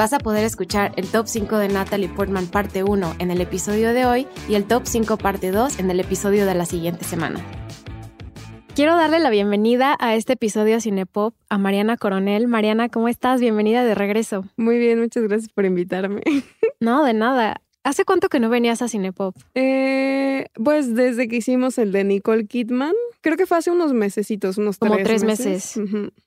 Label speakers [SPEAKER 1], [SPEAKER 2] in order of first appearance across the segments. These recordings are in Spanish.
[SPEAKER 1] Vas a poder escuchar el top 5 de Natalie Portman parte 1 en el episodio de hoy y el top 5 parte 2 en el episodio de la siguiente semana. Quiero darle la bienvenida a este episodio Cinepop a Mariana Coronel. Mariana, ¿cómo estás? Bienvenida de regreso.
[SPEAKER 2] Muy bien, muchas gracias por invitarme.
[SPEAKER 1] No, de nada. ¿Hace cuánto que no venías a Cinepop?
[SPEAKER 2] Eh, pues desde que hicimos el de Nicole Kidman, creo que fue hace unos mesecitos, unos
[SPEAKER 1] Como
[SPEAKER 2] tres,
[SPEAKER 1] tres meses.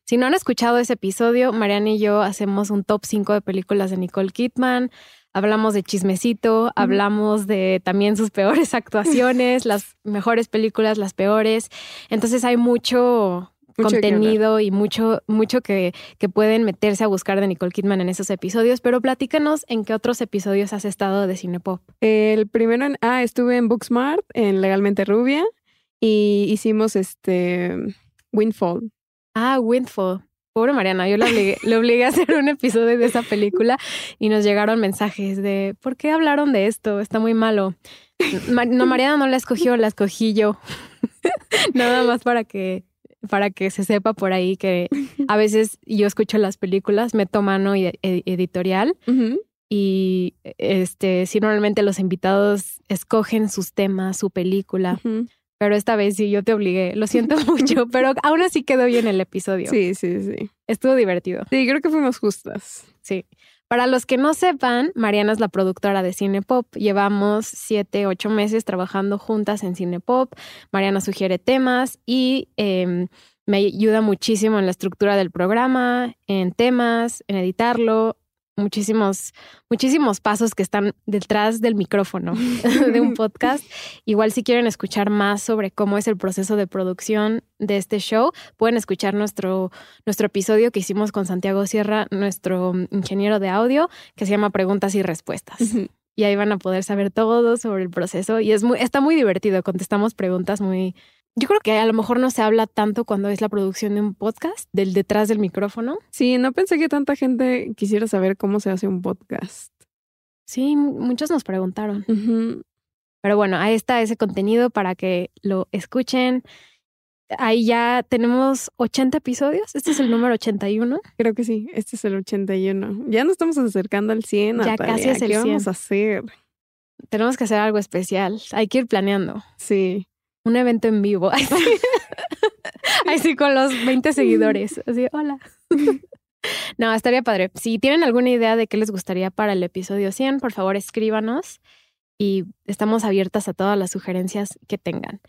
[SPEAKER 1] Si no han escuchado ese episodio, Mariana y yo hacemos un top 5 de películas de Nicole Kidman. Hablamos de chismecito, hablamos de también sus peores actuaciones, las mejores películas, las peores. Entonces hay mucho,
[SPEAKER 2] Mucho
[SPEAKER 1] contenido y mucho, mucho que, que pueden meterse a buscar de Nicole Kidman en esos episodios. Pero platícanos en qué otros episodios has estado de Cinepop.
[SPEAKER 2] El primero, en, ah, estuve en Booksmart, en Legalmente Rubia, y hicimos este Windfall.
[SPEAKER 1] Ah, Windfall. Pobre Mariana, yo le obligué, le obligué a hacer un episodio de esa película y nos llegaron mensajes de ¿por qué hablaron de esto? Está muy malo. Ma- No, Mariana no la escogió, la escogí yo. Nada más para que para que se sepa por ahí que a veces yo escucho las películas, meto mano y- ed- editorial y este sí normalmente los invitados escogen sus temas, su película, pero esta vez sí yo te obligué. Lo siento mucho, pero aún así quedó bien el episodio.
[SPEAKER 2] Sí, sí, sí.
[SPEAKER 1] Estuvo divertido.
[SPEAKER 2] Sí, creo que fuimos justas.
[SPEAKER 1] Sí. Para los que no sepan, Mariana es la productora de Cinepop. Llevamos siete, ocho meses trabajando juntas en Cinepop. Mariana sugiere temas y eh, me ayuda muchísimo en la estructura del programa, en temas, en editarlo. Muchísimos, muchísimos pasos que están detrás del micrófono de un podcast. Igual si quieren escuchar más sobre cómo es el proceso de producción de este show, pueden escuchar nuestro, nuestro episodio que hicimos con Santiago Sierra, nuestro mm, ingeniero de audio, que se llama Preguntas y Respuestas. Y ahí van a poder saber todo sobre el proceso. Y es muy, está muy divertido. Contestamos preguntas muy. Yo creo que a lo mejor no se habla tanto cuando es la producción de un podcast, del detrás del micrófono.
[SPEAKER 2] Sí, no pensé que tanta gente quisiera saber cómo se hace un podcast.
[SPEAKER 1] Sí, mu- muchos nos preguntaron. Pero bueno, ahí está ese contenido para que lo escuchen. Ahí ya tenemos 80 episodios. Este es el número 81.
[SPEAKER 2] Creo que sí, este es el 81. Ya nos estamos acercando al 100.
[SPEAKER 1] Ya
[SPEAKER 2] Natalia.
[SPEAKER 1] casi es el
[SPEAKER 2] ¿Qué
[SPEAKER 1] 100.
[SPEAKER 2] vamos a hacer?
[SPEAKER 1] Tenemos que hacer algo especial. Hay que ir planeando.
[SPEAKER 2] Sí.
[SPEAKER 1] Un evento en vivo. Ay, sí. Ay, sí, con los 20 seguidores. Así, hola. No, estaría padre. Si tienen alguna idea de qué les gustaría para el episodio 100, por favor escríbanos y estamos abiertas a todas las sugerencias que tengan.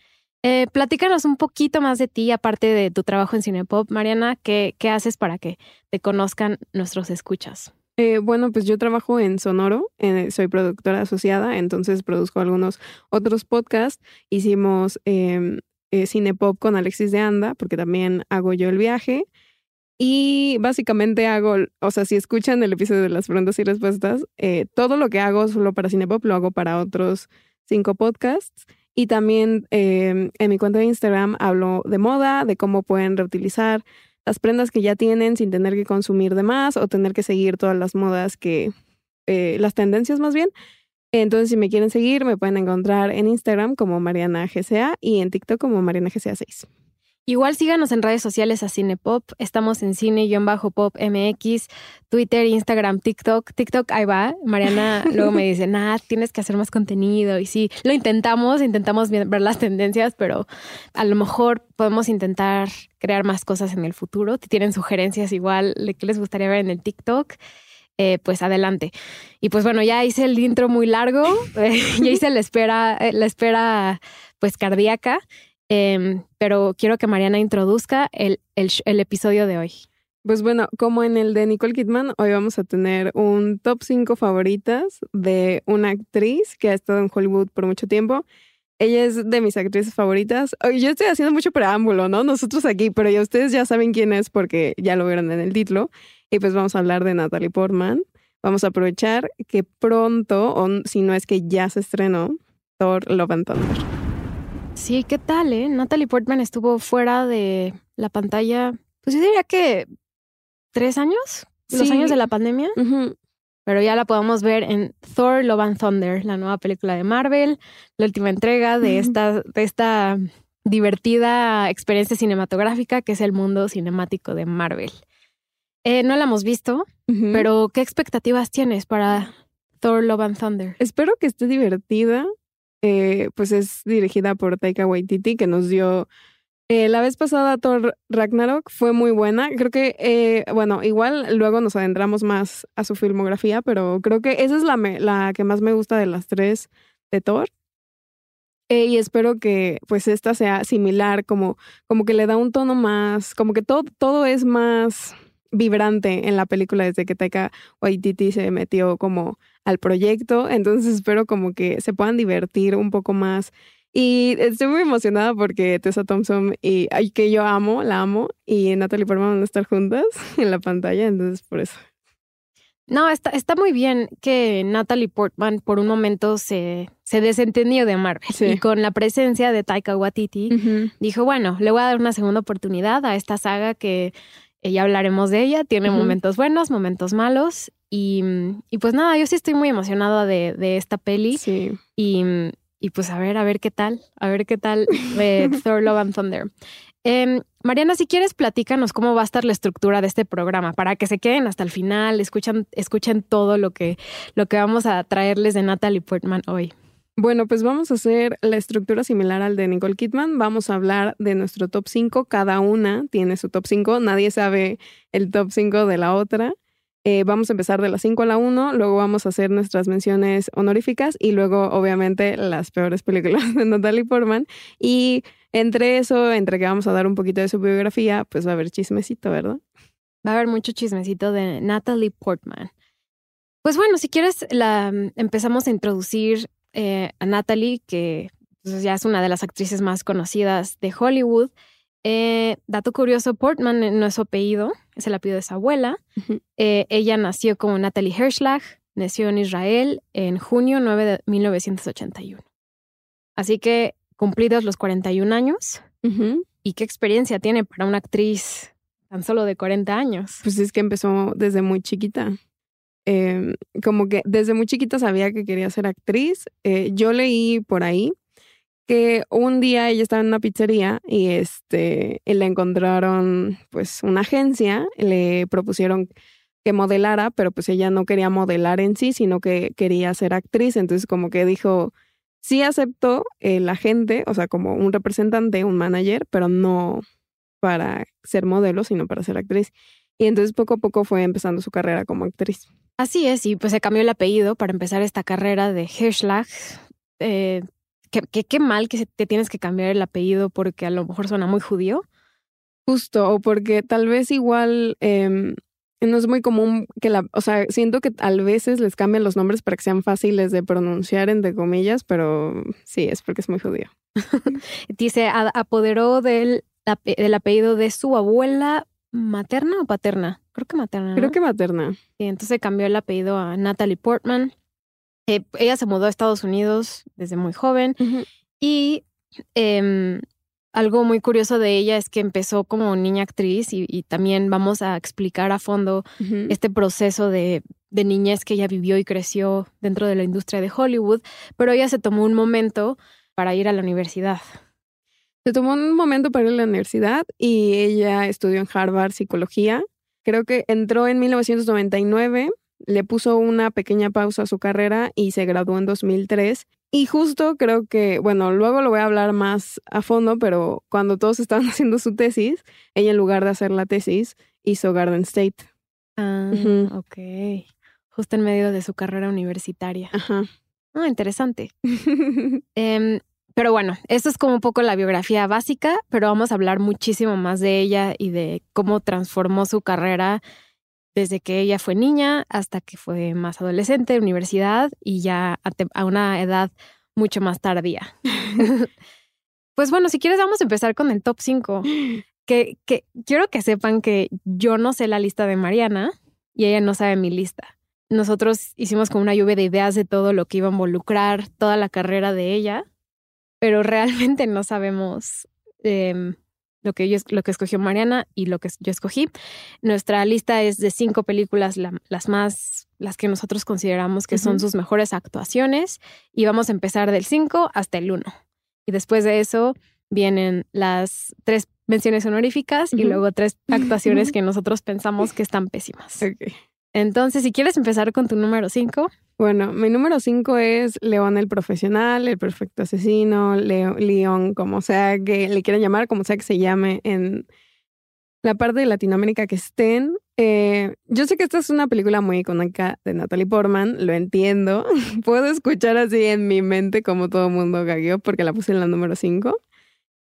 [SPEAKER 1] Eh, platícanos un poquito más de ti, aparte de tu trabajo en Cinepop. Mariana, ¿qué, qué haces para que te conozcan nuestros escuchas?
[SPEAKER 2] Eh, bueno, pues yo trabajo en Sonoro, eh, soy productora asociada, entonces produzco algunos otros podcasts. Hicimos eh, eh, Cinepop con Alexis de Anda, porque también hago yo el viaje. Y básicamente hago, o sea, si escuchan el episodio de las preguntas y respuestas, eh, todo lo que hago solo para Cinepop lo hago para otros cinco podcasts. Y también eh, en mi cuenta de Instagram hablo de moda, de cómo pueden reutilizar las prendas que ya tienen sin tener que consumir de más o tener que seguir todas las modas que, eh, las tendencias más bien. Entonces, si me quieren seguir, me pueden encontrar en Instagram como Mariana GCA y en TikTok como Mariana GCA 6.
[SPEAKER 1] Igual síganos en redes sociales a Cinepop. Estamos en cine-pop MX, Twitter, Instagram, TikTok. TikTok, ahí va. Mariana luego me dice, nah, tienes que hacer más contenido. Y sí, lo intentamos, intentamos ver las tendencias, pero a lo mejor podemos intentar crear más cosas en el futuro. Si tienen sugerencias igual de qué les gustaría ver en el TikTok, eh, pues adelante. Y pues bueno, ya hice el intro muy largo, eh, ya hice la espera, eh, la espera pues cardíaca. Em, pero quiero que Mariana introduzca el, el, el episodio de hoy.
[SPEAKER 2] Pues bueno, como en el de Nicole Kidman, hoy vamos a tener un top 5 favoritas de una actriz que ha estado en Hollywood por mucho tiempo. Ella es de mis actrices favoritas. Yo estoy haciendo mucho preámbulo, ¿no? Nosotros aquí, pero ya ustedes ya saben quién es porque ya lo vieron en el título. Y pues vamos a hablar de Natalie Portman. vamos a aprovechar que pronto, o si no es que ya se estrenó, Thor Love and Thunder.
[SPEAKER 1] Sí, ¿qué tal, eh? Natalie Portman estuvo fuera de la pantalla, pues yo diría que tres años, los años de la pandemia, pero ya la podemos ver en Thor Love and Thunder, la nueva película de Marvel, la última entrega de esta, de esta divertida experiencia cinematográfica que es el mundo cinemático de Marvel. Eh, no la hemos visto, pero ¿qué expectativas tienes para Thor Love and Thunder?
[SPEAKER 2] Espero que esté divertida. Eh, pues es dirigida por Taika Waititi, que nos dio eh, la vez pasada Thor Ragnarok. Fue muy buena. Creo que, eh, bueno, igual luego nos adentramos más a su filmografía, pero creo que esa es la, me- la que más me gusta de las tres de Thor. Eh, y espero que pues esta sea similar, como, como que le da un tono más, como que todo, todo es más vibrante en la película desde que Taika Waititi se metió como al proyecto. Entonces espero como que se puedan divertir un poco más. Y estoy muy emocionada porque Tessa Thompson y ay, que yo amo, la amo, y Natalie Portman van a estar juntas en la pantalla, entonces por eso.
[SPEAKER 1] No, está, está muy bien que Natalie Portman por un momento se, se desentendió de Marvel
[SPEAKER 2] Sí.
[SPEAKER 1] y con la presencia de Taika Waititi dijo, bueno, le voy a dar una segunda oportunidad a esta saga que ya hablaremos de ella, tiene momentos buenos, momentos malos y, y pues nada, yo sí estoy muy emocionada de, de esta peli
[SPEAKER 2] Sí.
[SPEAKER 1] y, y pues a ver, a ver qué tal, a ver qué tal eh, Thor Love and Thunder. Em, Mariana, si quieres, platícanos cómo va a estar la estructura de este programa para que se queden hasta el final, escuchan, escuchen todo lo que, lo que vamos a traerles de Natalie Portman hoy.
[SPEAKER 2] Bueno, pues vamos a hacer la estructura similar al de Nicole Kidman. Vamos a hablar de nuestro top 5. Cada una tiene su top 5. Nadie sabe el top 5 de la otra. Eh, vamos a empezar de la 5 a la 1. Luego vamos a hacer nuestras menciones honoríficas y luego, obviamente, las peores películas de Natalie Portman. Y entre eso, entre que vamos a dar un poquito de su biografía, pues va a haber chismecito, ¿verdad?
[SPEAKER 1] Va a haber mucho chismecito de Natalie Portman. Pues bueno, si quieres, la empezamos a introducir eh, a Natalie, que pues, ya es una de las actrices más conocidas de Hollywood. Eh, dato curioso, Portman no es su apellido, es el apellido de su abuela. Eh, ella nació como Natalie Herschlag, nació en Israel en junio 9 de 1981. Así que cumplidos los 41 años,
[SPEAKER 2] Ujú.
[SPEAKER 1] ¿y qué experiencia tiene para una actriz tan solo de 40 años?
[SPEAKER 2] Pues es que empezó desde muy chiquita. Eh, como que desde muy chiquita sabía que quería ser actriz. Eh, yo leí por ahí que un día ella estaba en una pizzería y este le encontraron pues una agencia, le propusieron que modelara, pero pues ella no quería modelar en sí, sino que quería ser actriz. Entonces como que dijo, sí aceptó el agente, o sea, como un representante, un manager, pero no para ser modelo, sino para ser actriz. Y entonces poco a poco fue empezando su carrera como actriz.
[SPEAKER 1] Así es, y pues se cambió el apellido para empezar esta carrera de Herschlag. Eh, qué, qué- qué mal que te tienes que cambiar el apellido porque a lo mejor suena muy judío.
[SPEAKER 2] Justo, o porque tal vez igual em, no es muy común que la, o sea, siento que a veces les cambian los nombres para que sean fáciles de pronunciar, entre comillas, pero sí, es porque es muy judío.
[SPEAKER 1] Dice, apoderó del, del apellido de su abuela materna o paterna. Creo que materna.
[SPEAKER 2] Creo que materna.
[SPEAKER 1] Y entonces cambió el apellido a Natalie Portman. Eh, ella se mudó a Estados Unidos desde muy joven y em, algo muy curioso de ella es que empezó como niña actriz y, y también vamos a explicar a fondo este proceso de, de niñez que ella vivió y creció dentro de la industria de Hollywood, pero ella se tomó un momento para ir a la universidad.
[SPEAKER 2] Se tomó un momento para ir a la universidad y ella estudió en Harvard psicología. Creo que entró en 1999, le puso una pequeña pausa a su carrera y se graduó en 2003. Y justo creo que, bueno, luego lo voy a hablar más a fondo, pero cuando todos estaban haciendo su tesis, ella en lugar de hacer la tesis hizo Garden State.
[SPEAKER 1] Ah,
[SPEAKER 2] Ujú.
[SPEAKER 1] ok. Justo en medio de su carrera universitaria.
[SPEAKER 2] Ajá.
[SPEAKER 1] Ah, interesante. pero bueno, esto es como un poco la biografía básica, pero vamos a hablar muchísimo más de ella y de cómo transformó su carrera desde que ella fue niña hasta que fue más adolescente, universidad y ya a una edad mucho más tardía. pues bueno, si quieres vamos a empezar con el top 5. Que, que quiero que sepan que yo no sé la lista de Mariana y ella no sabe mi lista. nosotros hicimos como una lluvia de ideas de todo lo que iba a involucrar toda la carrera de ella, pero realmente no sabemos em, lo, que yo, lo que escogió Mariana y lo que yo escogí. Nuestra lista es de cinco películas, las más, las que nosotros consideramos que son sus mejores actuaciones, y vamos a empezar del 5 hasta el 1. Y después de eso vienen las tres menciones honoríficas y luego tres actuaciones que nosotros pensamos que están pésimas. Entonces, si quieres empezar con tu número 5.
[SPEAKER 2] Bueno, mi número 5 es León el profesional, el perfecto asesino, León, como sea que le quieran llamar, como sea que se llame en la parte de Latinoamérica que estén. Eh, yo sé que esta es una película muy icónica de Natalie Portman, lo entiendo. Puedo escuchar así en mi mente como todo mundo gagueó porque la puse en la número 5.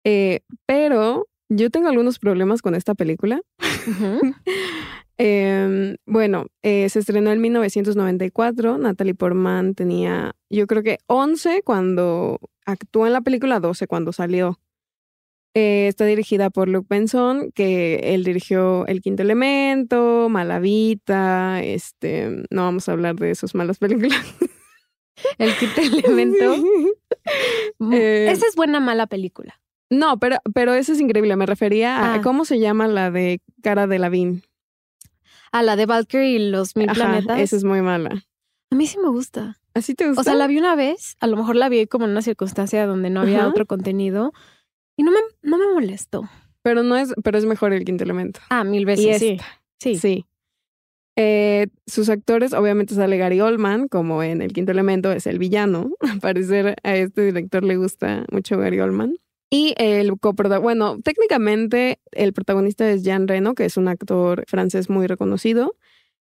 [SPEAKER 2] Eh, pero yo tengo algunos problemas con esta película. Em, bueno, eh, se estrenó en 1994. Natalie Portman tenía, yo creo que 11 cuando actuó en la película, 12 cuando salió. Eh, está dirigida por Luke Benson, que él dirigió El Quinto Elemento, Malavita, este, no vamos a hablar de sus malas películas.
[SPEAKER 1] El Quinto Elemento. Eh, Esa es buena mala película.
[SPEAKER 2] No, pero, pero eso es increíble. Me refería a ah. cómo se llama la de Cara de Lavín.
[SPEAKER 1] A la de Valkyrie y los mil planetas.
[SPEAKER 2] Esa es muy mala.
[SPEAKER 1] A mí sí me gusta.
[SPEAKER 2] ¿Así te gusta?
[SPEAKER 1] O sea, la vi una vez, a lo mejor la vi como en una circunstancia donde no había otro contenido y no me, no me molestó.
[SPEAKER 2] Pero no es, pero es mejor el quinto elemento.
[SPEAKER 1] Ah, mil veces. sí.
[SPEAKER 2] sí. Sí. Eh, sus actores, obviamente sale Gary Oldman, como en El Quinto Elemento es el villano. Al parecer a este director le gusta mucho Gary Oldman. Y el coprotagonista, bueno, técnicamente el protagonista es Jean Reno, que es un actor francés muy reconocido,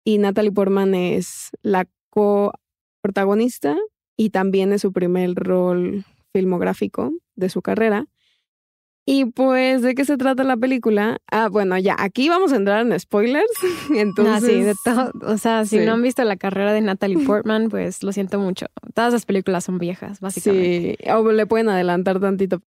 [SPEAKER 2] y Natalie Portman es la coprotagonista y también es su primer rol filmográfico de su carrera. Y pues, ¿de qué se trata la película? Ah, bueno, ya, aquí vamos a entrar en spoilers. Entonces.
[SPEAKER 1] sí, de todo. O sea, si no han visto la carrera de Natalie Portman, pues lo siento mucho. Todas las películas son viejas, básicamente.
[SPEAKER 2] Sí, o le pueden adelantar tantito.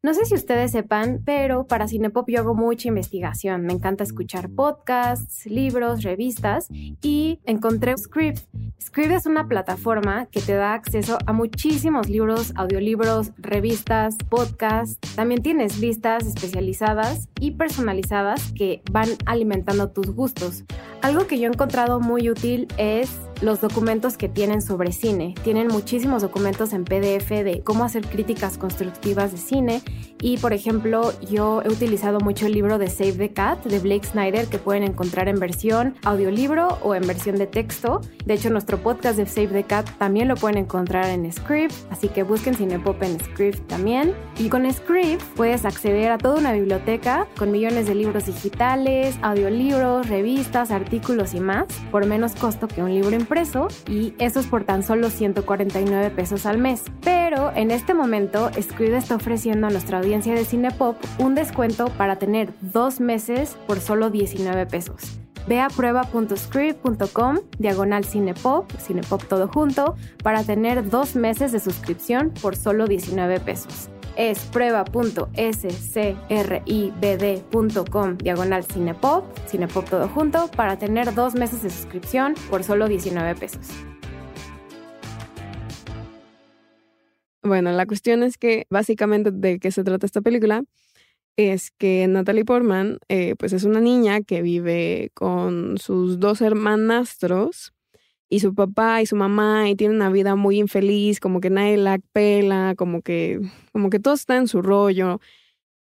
[SPEAKER 1] No sé si ustedes sepan, pero para Cinepop yo hago mucha investigación. Me encanta escuchar podcasts, libros, revistas y encontré Script. Script es una plataforma que te da acceso a muchísimos libros, audiolibros, revistas, podcasts. También tienes listas especializadas y personalizadas que van alimentando tus gustos. Algo que yo he encontrado muy útil es los documentos que tienen sobre cine. Tienen muchísimos documentos en PDF de cómo hacer críticas constructivas de cine. Y por ejemplo, yo he utilizado mucho el libro de Save the Cat de Blake Snyder que pueden encontrar en versión audiolibro o en versión de texto. De hecho, nuestro podcast de Save the Cat también lo pueden encontrar en Script, así que busquen Cinepop en Script también. Y con Script puedes acceder a toda una biblioteca con millones de libros digitales, audiolibros, revistas, artículos y más por menos costo que un libro en y eso es por tan solo 149 pesos al mes. Pero en este momento Squid está ofreciendo a nuestra audiencia de Cinepop un descuento para tener dos meses por solo 19 pesos. Ve a prueba.script.com, diagonal Cinepop, Cinepop todo junto, para tener dos meses de suscripción por solo 19 pesos es prueba.scribd.com diagonal cinepop, cinepop todo junto, para tener dos meses de suscripción por solo 19 pesos.
[SPEAKER 2] Bueno, la cuestión es que básicamente de qué se trata esta película es que Natalie Portman eh, pues es una niña que vive con sus dos hermanastros y su papá y su mamá y tiene una vida muy infeliz, como que nadie la pela, como que, como que todo está en su rollo.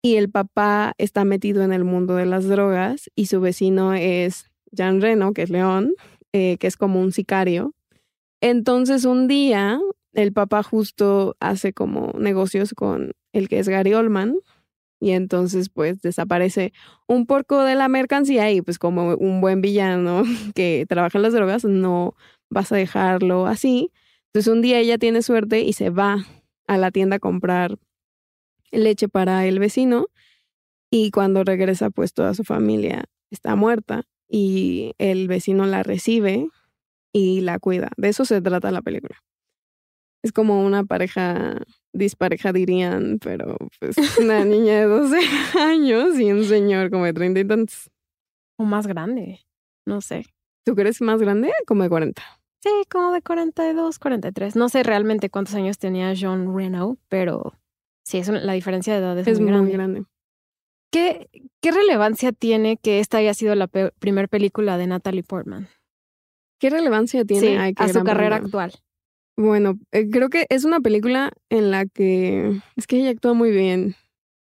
[SPEAKER 2] Y el papá está metido en el mundo de las drogas y su vecino es Jan Reno, que es León, eh, que es como un sicario. Entonces un día el papá justo hace como negocios con el que es Gary Oldman y entonces pues desaparece un poco de la mercancía y pues como un buen villano que trabaja en las drogas no vas a dejarlo así. Entonces un día ella tiene suerte y se va a la tienda a comprar leche para el vecino y cuando regresa pues toda su familia está muerta y el vecino la recibe y la cuida. De eso se trata la película. Es como una pareja dispareja dirían, pero pues una niña de 12 años y un señor como de 30 y tantos.
[SPEAKER 1] O más grande, no sé.
[SPEAKER 2] ¿Tú crees más grande? Como de 40.
[SPEAKER 1] Sí, como de 42, 43. No sé realmente cuántos años tenía John Reno, pero sí, es la diferencia de edad es, muy, grande.
[SPEAKER 2] grande.
[SPEAKER 1] ¿Qué, ¿Qué, relevancia tiene que esta haya sido la primera película de Natalie Portman?
[SPEAKER 2] ¿Qué relevancia tiene
[SPEAKER 1] a su carrera actual?
[SPEAKER 2] Bueno, eh, creo que es una película en la que es que ella actúa muy bien.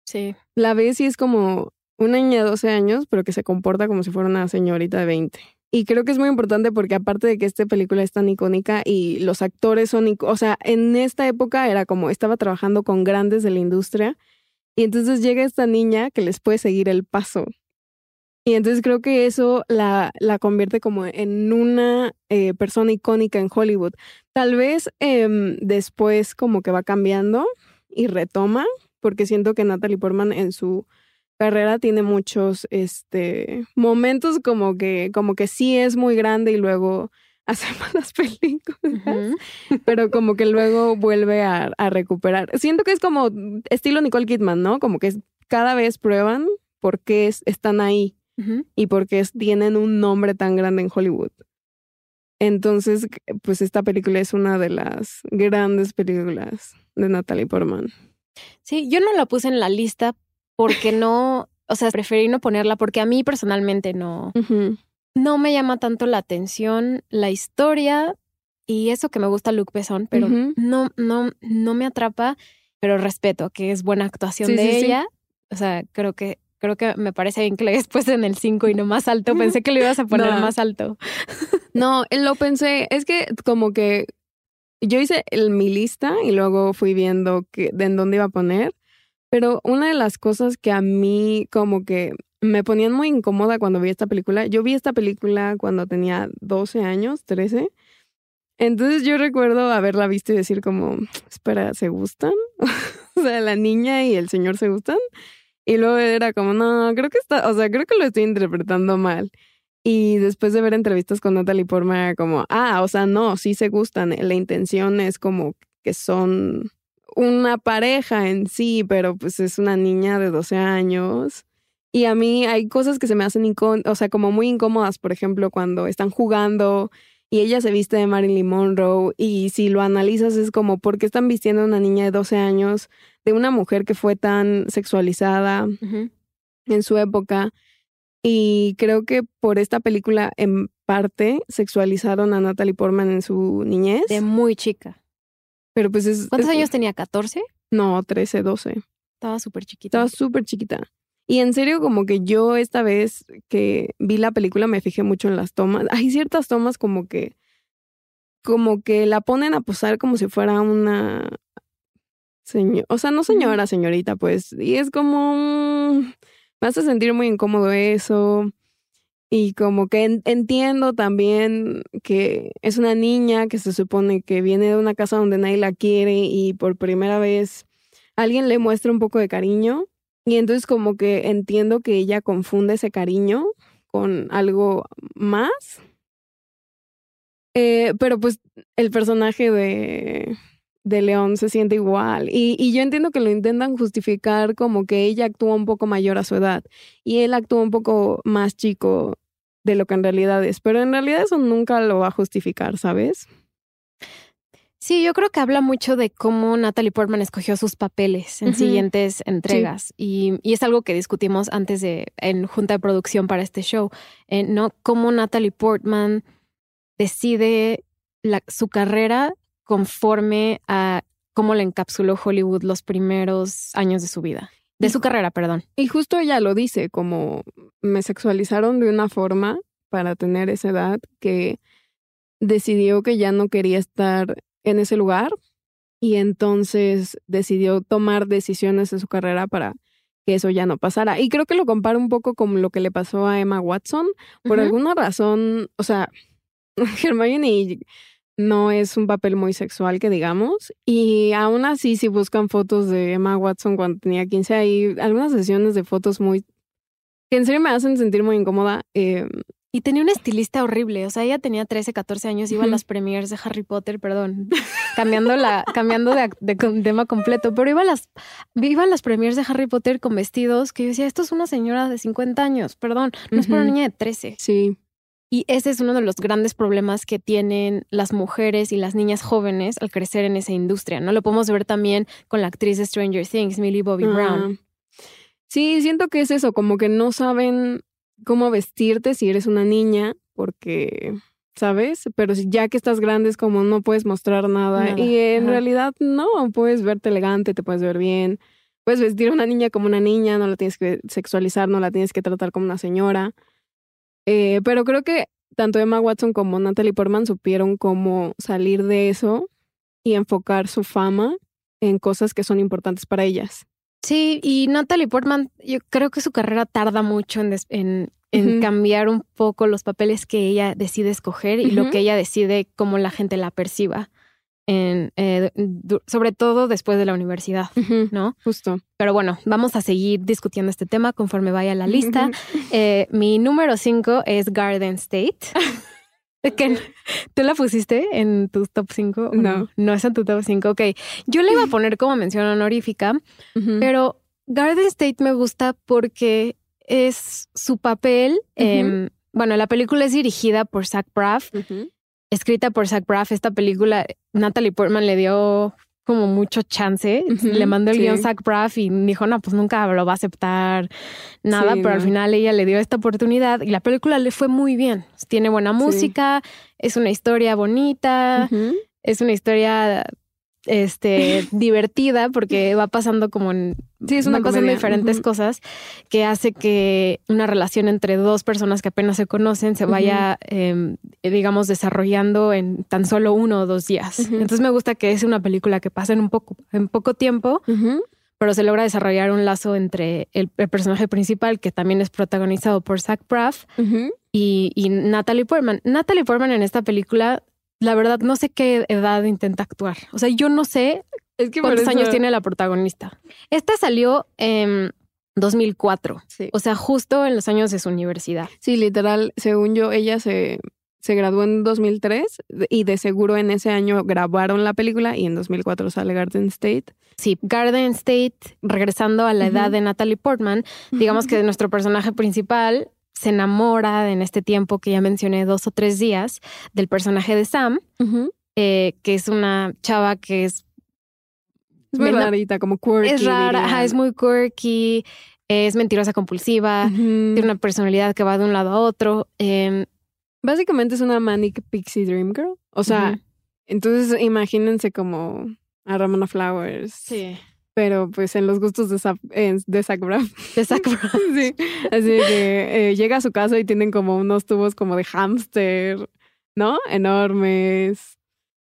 [SPEAKER 1] Sí.
[SPEAKER 2] La ves y es como una niña de 12 años, pero que se comporta como si fuera una señorita de 20. Y creo que es muy importante porque aparte de que esta película es tan icónica y los actores son, o sea, en esta época era como estaba trabajando con grandes de la industria y entonces llega esta niña que les puede seguir el paso. Y entonces creo que eso la, la convierte como en una eh, persona icónica en Hollywood. Tal vez em, después como que va cambiando y retoma, porque siento que Natalie Portman en su carrera tiene muchos este, momentos como que, como que sí es muy grande y luego hace malas películas, pero como que luego vuelve a, a, recuperar. Siento que es como estilo Nicole Kidman, ¿no? Como que cada vez prueban por qué están ahí y por qué tienen un nombre tan grande en Hollywood. Entonces, pues esta película es una de las grandes películas de Natalie Portman.
[SPEAKER 1] Sí, yo no la puse en la lista porque no, o sea, preferí no ponerla porque a mí personalmente no, no me llama tanto la atención la historia y eso que me gusta Luke Besson, pero no, no, no me atrapa, pero respeto que es buena actuación de ella. O sea, creo que creo que me parece bien que le hayas puesto en el 5 y no más alto. Pensé que lo ibas a poner más alto.
[SPEAKER 2] no, lo pensé. Es que como que yo hice el, mi lista y luego fui viendo que, de en dónde iba a poner. Pero una de las cosas que a mí como que me ponían muy incómoda cuando vi esta película, yo vi esta película cuando tenía 12 años, 13. Entonces yo recuerdo haberla visto y decir como, espera, ¿se gustan? o sea, la niña y el señor se gustan. Y luego era como, no, creo que está, o sea, creo que lo estoy interpretando mal. Y después de ver entrevistas con Natalie Portman era como, ah, o sea, no, sí se gustan. La intención es como que son una pareja en sí, pero pues es una niña de 12 años. Y a mí hay cosas que se me hacen, o sea, como muy incómodas, por ejemplo, cuando están jugando y ella se viste de Marilyn Monroe y si lo analizas es como, ¿por qué están vistiendo a una niña de 12 años de una mujer que fue tan sexualizada en su época? Y creo que por esta película, en parte, sexualizaron a Natalie Portman en su niñez.
[SPEAKER 1] De muy chica.
[SPEAKER 2] Pero pues es...
[SPEAKER 1] ¿Cuántos años tenía? ¿14?
[SPEAKER 2] No, 13, 12.
[SPEAKER 1] Estaba súper chiquita.
[SPEAKER 2] Estaba súper chiquita. Y en serio, como que yo esta vez que vi la película me fijé mucho en las tomas. Hay ciertas tomas como que, como que la ponen a posar como si fuera una señora, o sea, no señora, señorita, pues. Y es como, me hace sentir muy incómodo eso. Y como que entiendo también que es una niña que se supone que viene de una casa donde nadie la quiere y por primera vez alguien le muestra un poco de cariño y entonces como que entiendo que ella confunde ese cariño con algo más. Eh, pero pues el personaje de, de León se siente igual. Y, y, yo entiendo que lo intentan justificar como que ella actúa un poco mayor a su edad y él actúa un poco más chico de lo que en realidad es. Pero en realidad eso nunca lo va a justificar, ¿sabes?
[SPEAKER 1] Sí, yo creo que habla mucho de cómo Natalie Portman escogió sus papeles en siguientes entregas y, es algo que discutimos antes de en junta de producción para este show, eh, no cómo Natalie Portman decide su carrera conforme a cómo la encapsuló Hollywood los primeros años de su vida, de su carrera, perdón.
[SPEAKER 2] Y justo ella lo dice, como me sexualizaron de una forma para tener esa edad que decidió que ya no quería estar en ese lugar y entonces decidió tomar decisiones en su carrera para que eso ya no pasara. Y creo que lo comparo un poco con lo que le pasó a Emma Watson. Por alguna razón, o sea, Hermione no es un papel muy sexual que digamos. Y aún así, si buscan fotos de Emma Watson cuando tenía 15, hay algunas sesiones de fotos muy... que en serio me hacen sentir muy incómoda. Eh,
[SPEAKER 1] y tenía una estilista horrible, o sea, ella tenía 13, 14 años, iba a las premiers de Harry Potter, perdón, cambiando la cambiando de, tema completo, pero iba a las iba a las premiers de Harry Potter con vestidos que yo decía, esto es una señora de 50 años, perdón, no es para una niña de 13.
[SPEAKER 2] Sí.
[SPEAKER 1] Y ese es uno de los grandes problemas que tienen las mujeres y las niñas jóvenes al crecer en esa industria, ¿no? Lo podemos ver también con la actriz de Stranger Things, Millie Bobby Brown.
[SPEAKER 2] Sí, siento que es eso, como que no saben cómo vestirte si eres una niña, porque, ¿sabes? Pero ya que estás grande es como no puedes mostrar nada. Y en realidad no, puedes verte elegante, te puedes ver bien. Puedes vestir a una niña como una niña, no la tienes que sexualizar, no la tienes que tratar como una señora. Eh, pero creo que tanto Emma Watson como Natalie Portman supieron cómo salir de eso y enfocar su fama en cosas que son importantes para ellas.
[SPEAKER 1] Sí, y Natalie Portman, yo creo que su carrera tarda mucho en, en, cambiar un poco los papeles que ella decide escoger y lo que ella decide cómo la gente la perciba en, eh, sobre todo después de la universidad, ¿no?
[SPEAKER 2] Justo.
[SPEAKER 1] Pero bueno, vamos a seguir discutiendo este tema conforme vaya la lista. Eh, mi número cinco es Garden State. ¿Tú la pusiste en tu top 5?
[SPEAKER 2] No.
[SPEAKER 1] No es en tu top 5. Ok. Yo le iba a poner como mención honorífica, pero Garden State me gusta porque es su papel. bueno, la película es dirigida por Zach Braff escrita por Zach Braff, esta película, Natalie Portman le dio como mucho chance. le mandó el guion Zach Braff y dijo, no, pues nunca lo va a aceptar nada, pero al final ella le dio esta oportunidad y la película le fue muy bien. Tiene buena música, es una historia bonita, es una historia este, divertida porque va pasando como en...
[SPEAKER 2] Sí, es una
[SPEAKER 1] cosa de diferentes cosas que hace que una relación entre dos personas que apenas se conocen se vaya, em, digamos, desarrollando en tan solo uno o dos días. Entonces me gusta que es una película que pasa en un poco, en poco tiempo, pero se logra desarrollar un lazo entre el, personaje principal, que también es protagonizado por Zach Braff, y, y Natalie Portman. Natalie Portman en esta película la verdad no sé qué edad intenta actuar. O sea, yo no sé cuántos años tiene la protagonista. Esta salió en 2004. O sea, justo en los años de su universidad.
[SPEAKER 2] Sí, literal, según yo, ella se, se graduó en 2003 y de seguro en ese año grabaron la película y en 2004 sale Garden State.
[SPEAKER 1] Sí, Garden State, regresando a la edad de Natalie Portman, digamos que nuestro personaje principal se enamora en este tiempo que ya mencioné dos o tres días del personaje de Sam, eh, que es una chava que es...
[SPEAKER 2] Es muy rarita, como quirky.
[SPEAKER 1] Es rara, es muy quirky, es mentirosa compulsiva, tiene una personalidad que va de un lado a otro. Em,
[SPEAKER 2] Básicamente es una manic pixie dream girl. O sea, entonces imagínense como a Ramona Flowers.
[SPEAKER 1] Sí
[SPEAKER 2] pero pues en los gustos de, Zach, de Zach Braff.
[SPEAKER 1] De Zach Braff.
[SPEAKER 2] sí. Así que eh, llega a su casa y tienen como unos tubos como de hámster, ¿no? Enormes.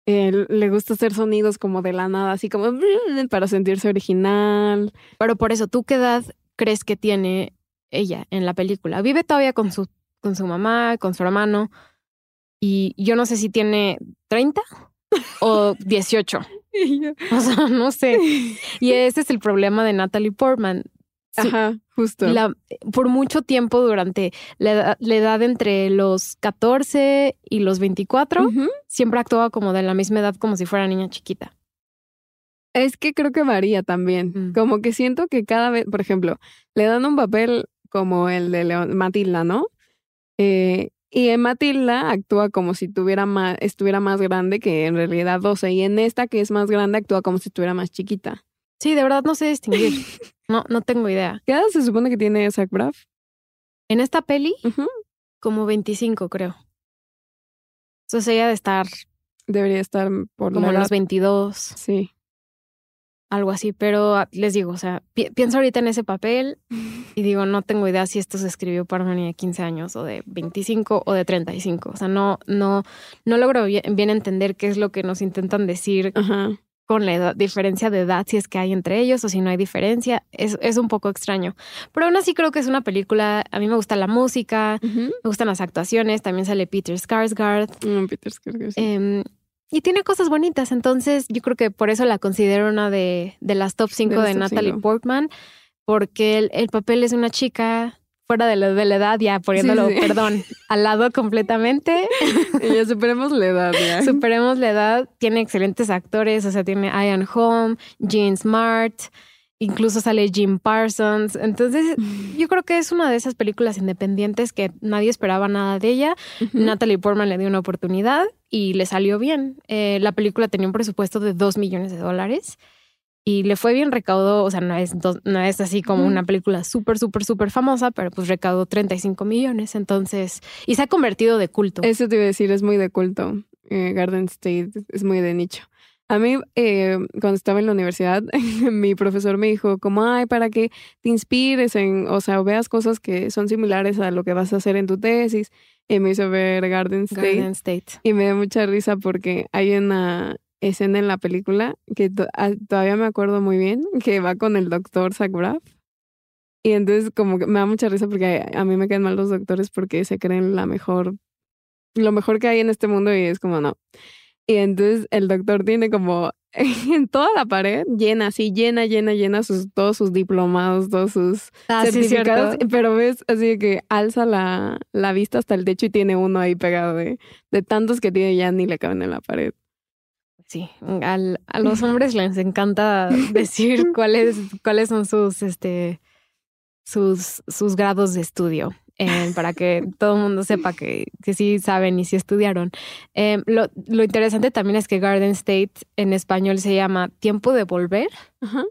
[SPEAKER 2] le gusta hacer sonidos como de la nada, así como para sentirse original.
[SPEAKER 1] Pero por eso, ¿tú qué edad crees que tiene ella en la película? Vive todavía con su, con su mamá, con su hermano. Y yo no sé si tiene 30 o 18. O sea, no sé. Y ese es el problema de Natalie Portman.
[SPEAKER 2] Ajá, justo.
[SPEAKER 1] por mucho tiempo durante la edad, entre los 14 y los 24, siempre actuaba como de la misma edad, como si fuera niña chiquita.
[SPEAKER 2] Es que creo que varía también. Mm. Como que siento que cada vez, por ejemplo, le dan un papel como el de Matilda, ¿no? Eh, y en Matilda actúa como si tuviera más, estuviera más grande que en realidad 12. Y en esta, que es más grande, actúa como si estuviera más chiquita.
[SPEAKER 1] Sí, de verdad no sé distinguir. no, no tengo idea.
[SPEAKER 2] ¿Qué edad se supone que tiene Zach Braff?
[SPEAKER 1] En esta peli, como 25, creo. Entonces ella de estar.
[SPEAKER 2] Debería estar por
[SPEAKER 1] como
[SPEAKER 2] los
[SPEAKER 1] 22.
[SPEAKER 2] Sí
[SPEAKER 1] algo así, pero ah, les digo, o sea, pienso ahorita en ese papel y digo, no tengo idea si esto se escribió para una niña de 15 años o de 25 o de 35, o sea, no, no, no logro bien, entender qué es lo que nos intentan decir con la diferencia de edad, si es que hay entre ellos o si no hay diferencia, es, es un poco extraño, pero aún así creo que es una película, a mí me gusta la música, me gustan las actuaciones, también sale Peter Skarsgård.
[SPEAKER 2] Mm, Peter Skarsgård.
[SPEAKER 1] Em, y tiene cosas bonitas, entonces yo creo que por eso la considero una de, de las top 5 de, Natalie Portman, porque el, papel es una chica fuera de la, de la edad, ya poniéndolo, perdón, al lado completamente.
[SPEAKER 2] ya superemos la edad, ya.
[SPEAKER 1] Superemos la edad, tiene excelentes actores, o sea, tiene Ian Holm, Jean Smart, Incluso sale Jim Parsons. Entonces, yo creo que es una de esas películas independientes que nadie esperaba nada de ella. Natalie Portman le dio una oportunidad y le salió bien. Eh, la película tenía un presupuesto de 2 millones de dólares y le fue bien, recaudó, o sea, no es, no es así como una película súper, súper, súper famosa, pero pues recaudó 35 millones. Entonces, y se ha convertido de culto.
[SPEAKER 2] Eso te iba a decir, es muy de culto. Eh, Garden State es muy de nicho. A mí, eh, cuando estaba en la universidad, mi profesor me dijo como, ay, para que te inspires en, o sea, veas cosas que son similares a lo que vas a hacer en tu tesis. Y me hizo ver Garden State.
[SPEAKER 1] State.
[SPEAKER 2] Y me da mucha risa porque hay una escena en la película que ah, todavía me acuerdo muy bien, que va con el doctor Zach Y entonces como que me da mucha risa porque a mí me quedan mal los doctores porque se creen la mejor, lo mejor que hay en este mundo y es como no. Y entonces el doctor tiene como en toda la pared llena, así llena, llena, llena sus, todos sus diplomados, todos sus ah, certificados. pero ves así que alza la, la, vista hasta el techo y tiene uno ahí pegado de, de tantos que tiene ya ni le caben en la pared.
[SPEAKER 1] Sí, al, a los hombres les encanta decir cuáles, cuáles son sus, este, sus, sus grados de estudio para que todo el mundo sepa que, que sí saben y sí estudiaron. Em, lo, lo, interesante también es que Garden State en español se llama Tiempo de Volver,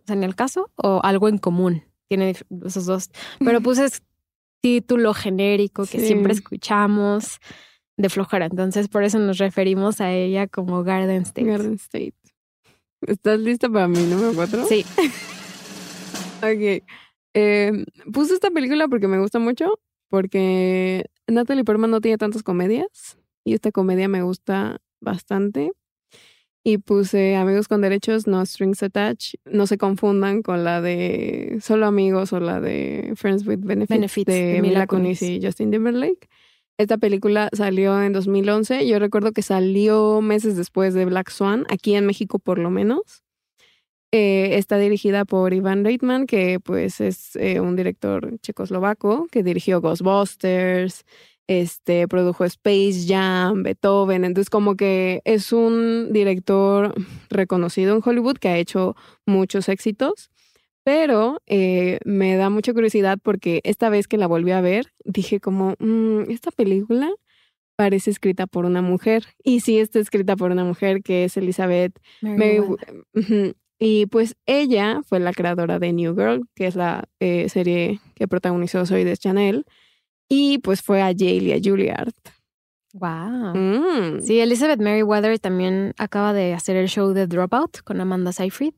[SPEAKER 1] en el caso, o Algo en Común. Tiene esos dos. Pero es título genérico que siempre escuchamos de flojera. Entonces, por eso nos referimos a ella como Garden State.
[SPEAKER 2] Garden State. ¿Estás lista para mi número cuatro?
[SPEAKER 1] Sí.
[SPEAKER 2] ok. Eh, puse esta película porque me gusta mucho porque Natalie Portman no tiene tantas comedias y esta comedia me gusta bastante. Y puse Amigos con Derechos, No Strings Attached. No se confundan con la de Solo Amigos o la de Friends with Benefits, de, Mila Kunis y Justin Timberlake. Esta película salió en 2011. Yo recuerdo que salió meses después de Black Swan, aquí en México por lo menos. Eh, está dirigida por Ivan Reitman, que pues es eh, un director checoslovaco que dirigió Ghostbusters, este, produjo Space Jam, Beethoven. Entonces, como que es un director reconocido en Hollywood que ha hecho muchos éxitos. Pero eh, me da mucha curiosidad porque esta vez que la volví a ver, dije como, mm, esta película parece escrita por una mujer. Y sí está escrita por una mujer que es Elizabeth y pues ella fue la creadora de New Girl, que es la eh, serie que protagonizó Soy de Chanel. Y pues fue a Yale y a Juilliard.
[SPEAKER 1] Wow. Mm. Sí, Elizabeth Merriweather también acaba de hacer el show de Dropout con Amanda Seyfried.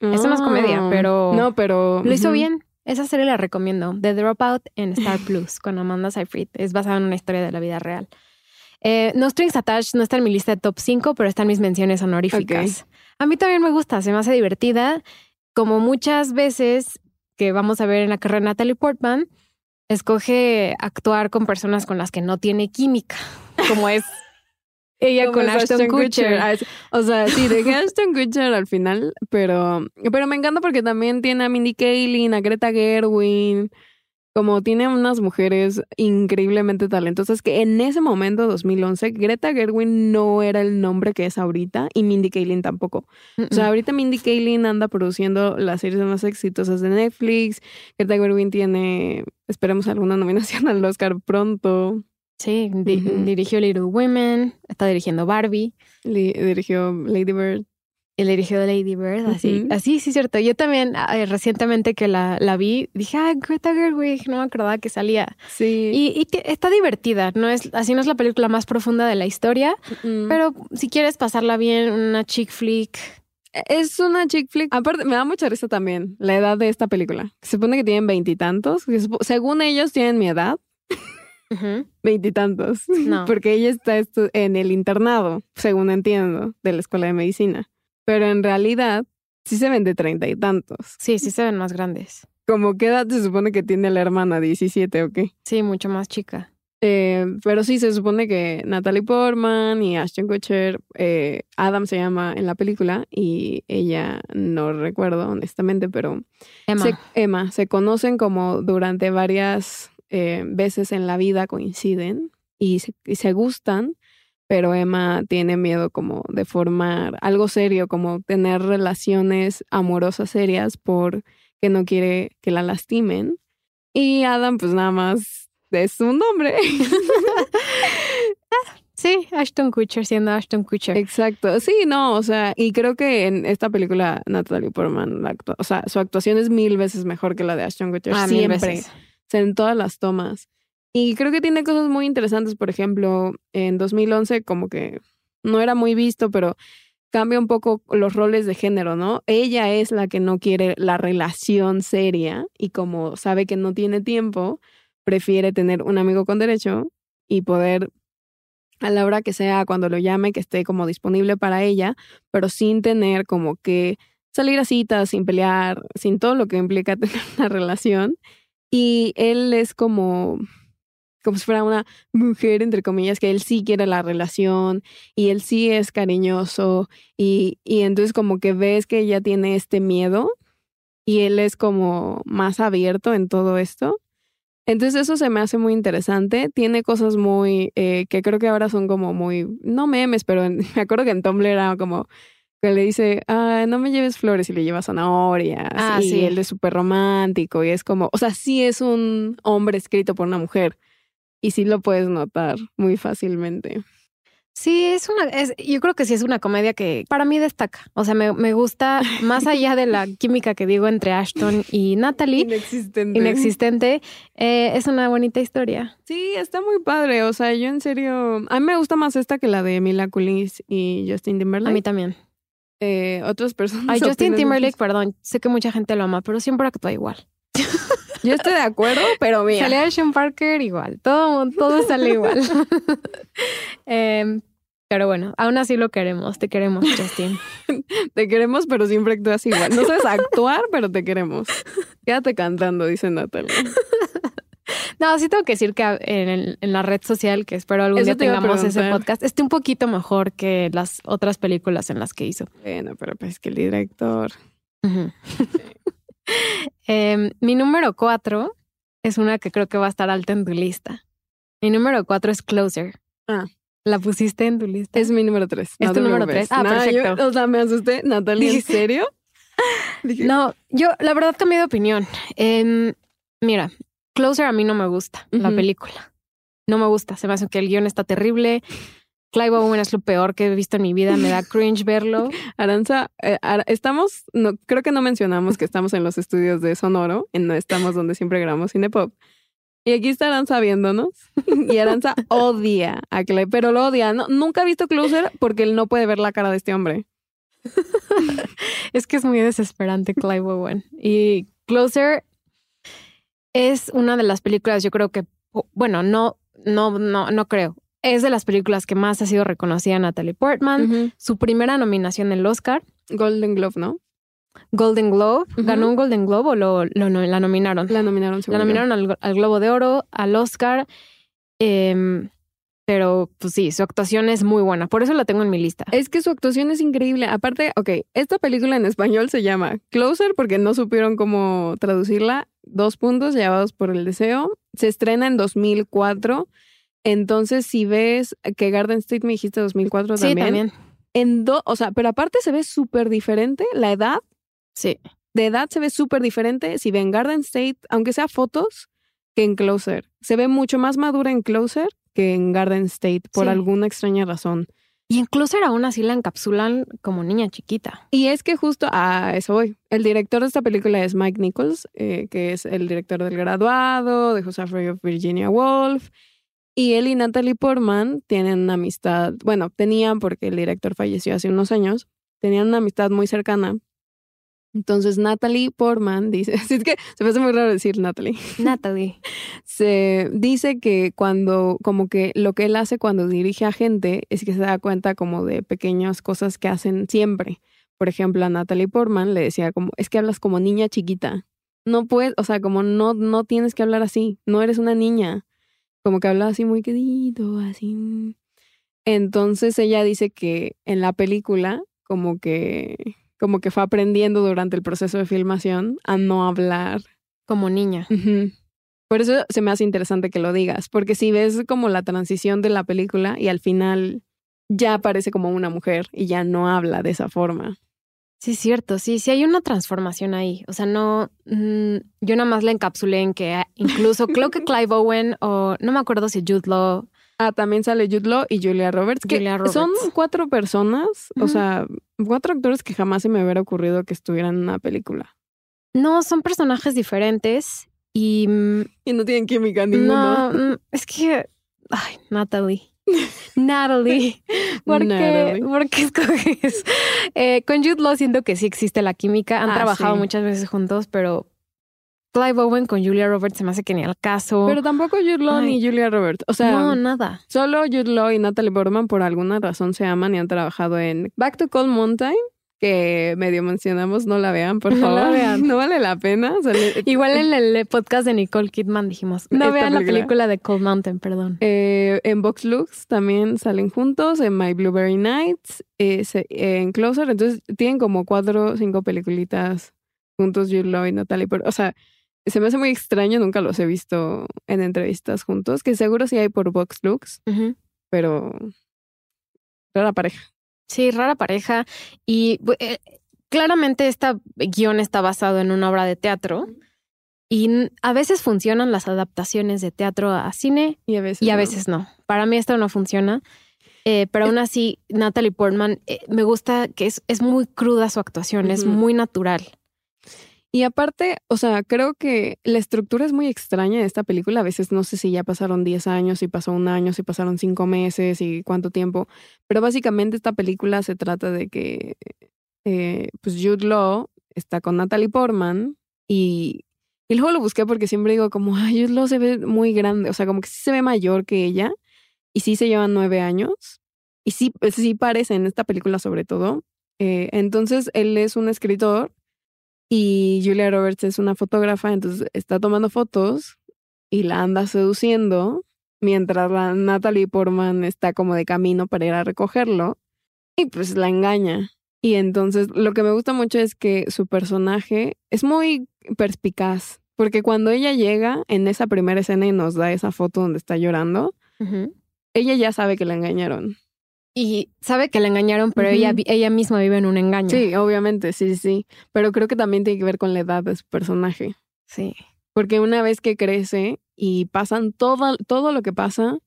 [SPEAKER 1] Esa no es comedia, ah. pero.
[SPEAKER 2] No, pero.
[SPEAKER 1] Lo hizo bien. Esa serie la recomiendo. The Dropout en Star Plus con Amanda Seyfried. Es basada en una historia de la vida real. Eh, no Strings Attached no está en mi lista de top 5, pero están mis menciones honoríficas. A mí también me gusta, se me hace divertida. Como muchas veces que vamos a ver en la carrera de Natalie Portman, escoge actuar con personas con las que no tiene química, como es ella con Ashton, Kutcher.
[SPEAKER 2] O sea, sí, dejé a Ashton Kutcher al final, pero, pero me encanta porque también tiene a Mindy Kaling, a Greta Gerwin como tiene unas mujeres increíblemente talentosas que en ese momento, 2011, Greta Gerwin no era el nombre que es ahorita y Mindy Kaling tampoco. O sea, ahorita Mindy Kaling anda produciendo las series más exitosas de Netflix. Greta Gerwin tiene, esperemos, alguna nominación al Oscar pronto.
[SPEAKER 1] Sí, dirigió Little Women, está dirigiendo Barbie.
[SPEAKER 2] dirigió Lady Bird.
[SPEAKER 1] El dirigió de Lady Bird, así, así, sí, cierto. Yo también, recientemente que la, la, vi, dije, ah, Greta Gerwig, no me acordaba que salía.
[SPEAKER 2] Sí.
[SPEAKER 1] Y, y que está divertida, no es, así no es la película más profunda de la historia, pero si quieres pasarla bien, una chick flick.
[SPEAKER 2] Es una chick flick. Aparte, me da mucha risa también la edad de esta película. Se supone que tienen veintitantos. Según ellos, tienen mi edad. Veintitantos. No. Porque ella está en el internado, según entiendo, de la escuela de medicina. Pero en realidad sí se ven de treinta y tantos.
[SPEAKER 1] Sí, sí se ven más grandes.
[SPEAKER 2] ¿Cómo qué edad se supone que tiene la hermana? ¿17 o qué?
[SPEAKER 1] Sí, mucho más chica.
[SPEAKER 2] Eh, pero sí, se supone que Natalie Portman y Ashton Kutcher, eh, Adam se llama en la película y ella no recuerdo honestamente, pero
[SPEAKER 1] Emma,
[SPEAKER 2] se, Emma, se conocen como durante varias eh, veces en la vida coinciden y se, y se gustan, pero Emma tiene miedo como de formar algo serio, como tener relaciones amorosas serias porque no quiere que la lastimen. Y Adam pues nada más es un nombre.
[SPEAKER 1] Sí, Ashton Kutcher siendo Ashton Kutcher.
[SPEAKER 2] Exacto. Sí, no, o sea, y creo que en esta película Natalie Portman, o sea, su actuación es mil veces mejor que la de Ashton Kutcher. Ah, siempre. En todas las tomas. Y creo que tiene cosas muy interesantes. Por ejemplo, en 2011 como que no era muy visto, pero cambia un poco los roles de género, ¿no? Ella es la que no quiere la relación seria y como sabe que no tiene tiempo, prefiere tener un amigo con derecho y poder a la hora que sea, cuando lo llame, que esté como disponible para ella, pero sin tener como que salir a citas, sin pelear, sin todo lo que implica tener una relación. Y él es como, como si fuera una mujer, entre comillas, que él sí quiere la relación y él sí es cariñoso y, y entonces como que ves que ella tiene este miedo y él es como más abierto en todo esto. Entonces eso se me hace muy interesante. Tiene cosas muy, eh, que creo que ahora son como muy, no memes, pero me acuerdo que en Tumblr era como que le dice, ah, no me lleves flores y le llevas zanahorias. Ah, y él es súper romántico y es como, o sea, sí es un hombre escrito por una mujer y sí lo puedes notar muy fácilmente.
[SPEAKER 1] Sí, es una, es, yo creo que sí es una comedia que para mí destaca. O sea, me, me gusta más allá de la química que digo entre Ashton y Natalie.
[SPEAKER 2] Inexistente.
[SPEAKER 1] Inexistente. Eh, es una bonita historia.
[SPEAKER 2] Sí, está muy padre. O sea, yo en serio, a mí me gusta más esta que la de Mila Kunis y Justin Timberlake.
[SPEAKER 1] A mí también.
[SPEAKER 2] Eh, otras personas.
[SPEAKER 1] Ay, Justin Timberlake, perdón, sé que mucha gente lo ama, pero siempre actúa igual.
[SPEAKER 2] Yo estoy de acuerdo, pero mira.
[SPEAKER 1] Sale Sean Parker igual. Todo, todo sale igual. Em, pero bueno, aún así lo queremos. Te queremos, Justin.
[SPEAKER 2] te queremos, pero siempre actúas igual. No sabes actuar, pero te queremos. Quédate cantando, dice Natalia.
[SPEAKER 1] No, sí tengo que decir que en, la red social, que espero algún día tengamos ese podcast, esté un poquito mejor que las otras películas en las que hizo.
[SPEAKER 2] Bueno, pero pues que el director.
[SPEAKER 1] Em, mi número cuatro es una que creo que va a estar alta en tu lista. Mi número cuatro es Closer.
[SPEAKER 2] Ah.
[SPEAKER 1] ¿La pusiste en tu lista?
[SPEAKER 2] Es mi número tres.
[SPEAKER 1] Es tu número tres. Ah, perfecto.
[SPEAKER 2] o sea, me asusté. Natalia, ¿en serio?
[SPEAKER 1] No, yo la verdad cambié de opinión. Em, mira, Closer a mí no me gusta la película. No me gusta. Se me hace que el guion está terrible. Clive Owen es lo peor que he visto en mi vida, me da cringe verlo.
[SPEAKER 2] Aranza, eh, estamos, no, creo que no mencionamos que estamos en los estudios de Sonoro, en no estamos donde siempre grabamos Cinepop. Y aquí está Aranza viéndonos. Y Aranza odia a Clive, pero lo odia. No, nunca ha visto Closer porque él no puede ver la cara de este hombre.
[SPEAKER 1] es que es muy desesperante Clive Owen. Y Closer es una de las películas, yo creo que, bueno, no, no, no, no creo es de las películas que más ha sido reconocida Natalie Portman. Su primera nominación en el Oscar.
[SPEAKER 2] Golden Globe, ¿no?
[SPEAKER 1] Golden Globe. ¿Ganó un Golden Globe o lo, la nominaron?
[SPEAKER 2] La nominaron,
[SPEAKER 1] La nominaron al, Globo de Oro, al Oscar. Em, pero pues sí, su actuación es muy buena. Por eso la tengo en mi lista.
[SPEAKER 2] Es que su actuación es increíble. Aparte, ok, esta película en español se llama Closer porque no supieron cómo traducirla. Dos puntos llevados por el deseo. Se estrena en 2004 entonces, si ves que Garden State me dijiste 2004 también. Sí, también. En do, o sea, pero aparte se ve súper diferente la edad.
[SPEAKER 1] Sí.
[SPEAKER 2] De edad se ve súper diferente si ven Garden State, aunque sea fotos, que en Closer. Se ve mucho más madura en Closer que en Garden State, por alguna extraña razón.
[SPEAKER 1] Y en Closer aún así la encapsulan como niña chiquita.
[SPEAKER 2] Y es que justo a eso voy. El director de esta película es Mike Nichols, eh, que es el director del graduado, de Joseph of Virginia Woolf y él y Natalie Portman tienen una amistad, bueno, tenían porque el director falleció hace unos años, tenían una amistad muy cercana. Entonces Natalie Portman dice, así es que se me hace muy raro decir Natalie.
[SPEAKER 1] Natalie.
[SPEAKER 2] Se dice que cuando, como que lo que él hace cuando dirige a gente es que se da cuenta como de pequeñas cosas que hacen siempre. Por ejemplo, a Natalie Portman le decía como, es que hablas como niña chiquita. No puedes, o sea, como no, no tienes que hablar así, no eres una niña como que habla así muy quedito, así. Entonces ella dice que en la película, como que, como que fue aprendiendo durante el proceso de filmación a no hablar.
[SPEAKER 1] Como niña.
[SPEAKER 2] Por eso se me hace interesante que lo digas, porque si ves como la transición de la película y al final ya parece como una mujer y ya no habla de esa forma.
[SPEAKER 1] Sí, es cierto, sí, sí hay una transformación ahí. O sea, no, mm, yo nada más la encapsulé en que incluso creo que Clive Owen o no me acuerdo si Jude Law.
[SPEAKER 2] Ah, también sale Jude Law y Julia Roberts, que
[SPEAKER 1] Julia Roberts.
[SPEAKER 2] son cuatro personas, o sea, cuatro actores que jamás se me hubiera ocurrido que estuvieran en una película.
[SPEAKER 1] No, son personajes diferentes y mm,
[SPEAKER 2] Y no tienen química ninguno.
[SPEAKER 1] no, mm, es que, ay, Natalie. Natalie, ¿por qué. ¿por qué escoges? Eh, con Jude Law siento que sí existe la química. Han
[SPEAKER 2] Ah,
[SPEAKER 1] trabajado
[SPEAKER 2] sí.
[SPEAKER 1] muchas veces juntos, pero Clive Owen con Julia Roberts se me hace que ni al caso.
[SPEAKER 2] Pero tampoco Jude Law
[SPEAKER 1] Ay.
[SPEAKER 2] ni Julia Roberts. O sea,
[SPEAKER 1] no, nada.
[SPEAKER 2] solo Jude Law y Natalie Portman por alguna razón se aman y han trabajado en Back to Cold Mountain, que medio mencionamos, no la vean, por
[SPEAKER 1] No la
[SPEAKER 2] favor.
[SPEAKER 1] vean.
[SPEAKER 2] No vale la pena.
[SPEAKER 1] Igual en el podcast de Nicole Kidman dijimos, no vean la
[SPEAKER 2] película.
[SPEAKER 1] de Cold Mountain, perdón.
[SPEAKER 2] Eh, en Vox Lux también salen juntos, en My Blueberry Nights, eh, se- en Closer, entonces tienen como cuatro o cinco peliculitas juntos, Jude Law y Natalie Portman. O sea, se me hace muy extraño, nunca los he visto en entrevistas juntos, que seguro sí hay por Vox Lux, pero rara pareja.
[SPEAKER 1] Sí, rara pareja. Y eh, claramente este guion está basado en una obra de teatro. Y a veces funcionan las adaptaciones de teatro a cine
[SPEAKER 2] Y a veces.
[SPEAKER 1] y a
[SPEAKER 2] no.
[SPEAKER 1] veces no. Para mí esto no funciona. Eh, pero aún así, Natalie Portman eh, me gusta que es, es muy cruda su actuación, es muy natural.
[SPEAKER 2] Y aparte, o sea, creo que la estructura es muy extraña de esta película. A veces no sé si ya pasaron 10 años, si pasó un año, si pasaron 5 meses y cuánto tiempo. Pero básicamente esta película se trata de que eh, pues Jude Law está con Natalie Portman y, y luego lo busqué porque siempre digo como, ay, Jude Law se ve muy grande, o sea, como que sí se ve mayor que ella y sí se llevan nueve años y sí, sí en esta película sobre todo. Eh, entonces él es un escritor y Julia Roberts es una fotógrafa, entonces está tomando fotos y la anda seduciendo mientras la Natalie Portman está como de camino para ir a recogerlo y pues la engaña. Y entonces lo que me gusta mucho es que su personaje es muy perspicaz, porque cuando ella llega en esa primera escena y nos da esa foto donde está llorando, ella ya sabe que la engañaron.
[SPEAKER 1] Y sabe que la engañaron, pero
[SPEAKER 2] Ujú.
[SPEAKER 1] ella, vi- ella misma vive en un engaño.
[SPEAKER 2] Sí, obviamente, sí, sí, sí. Pero creo que también tiene que ver con la edad de su personaje.
[SPEAKER 1] Sí.
[SPEAKER 2] Porque una vez que crece y pasan todo, todo lo que pasa,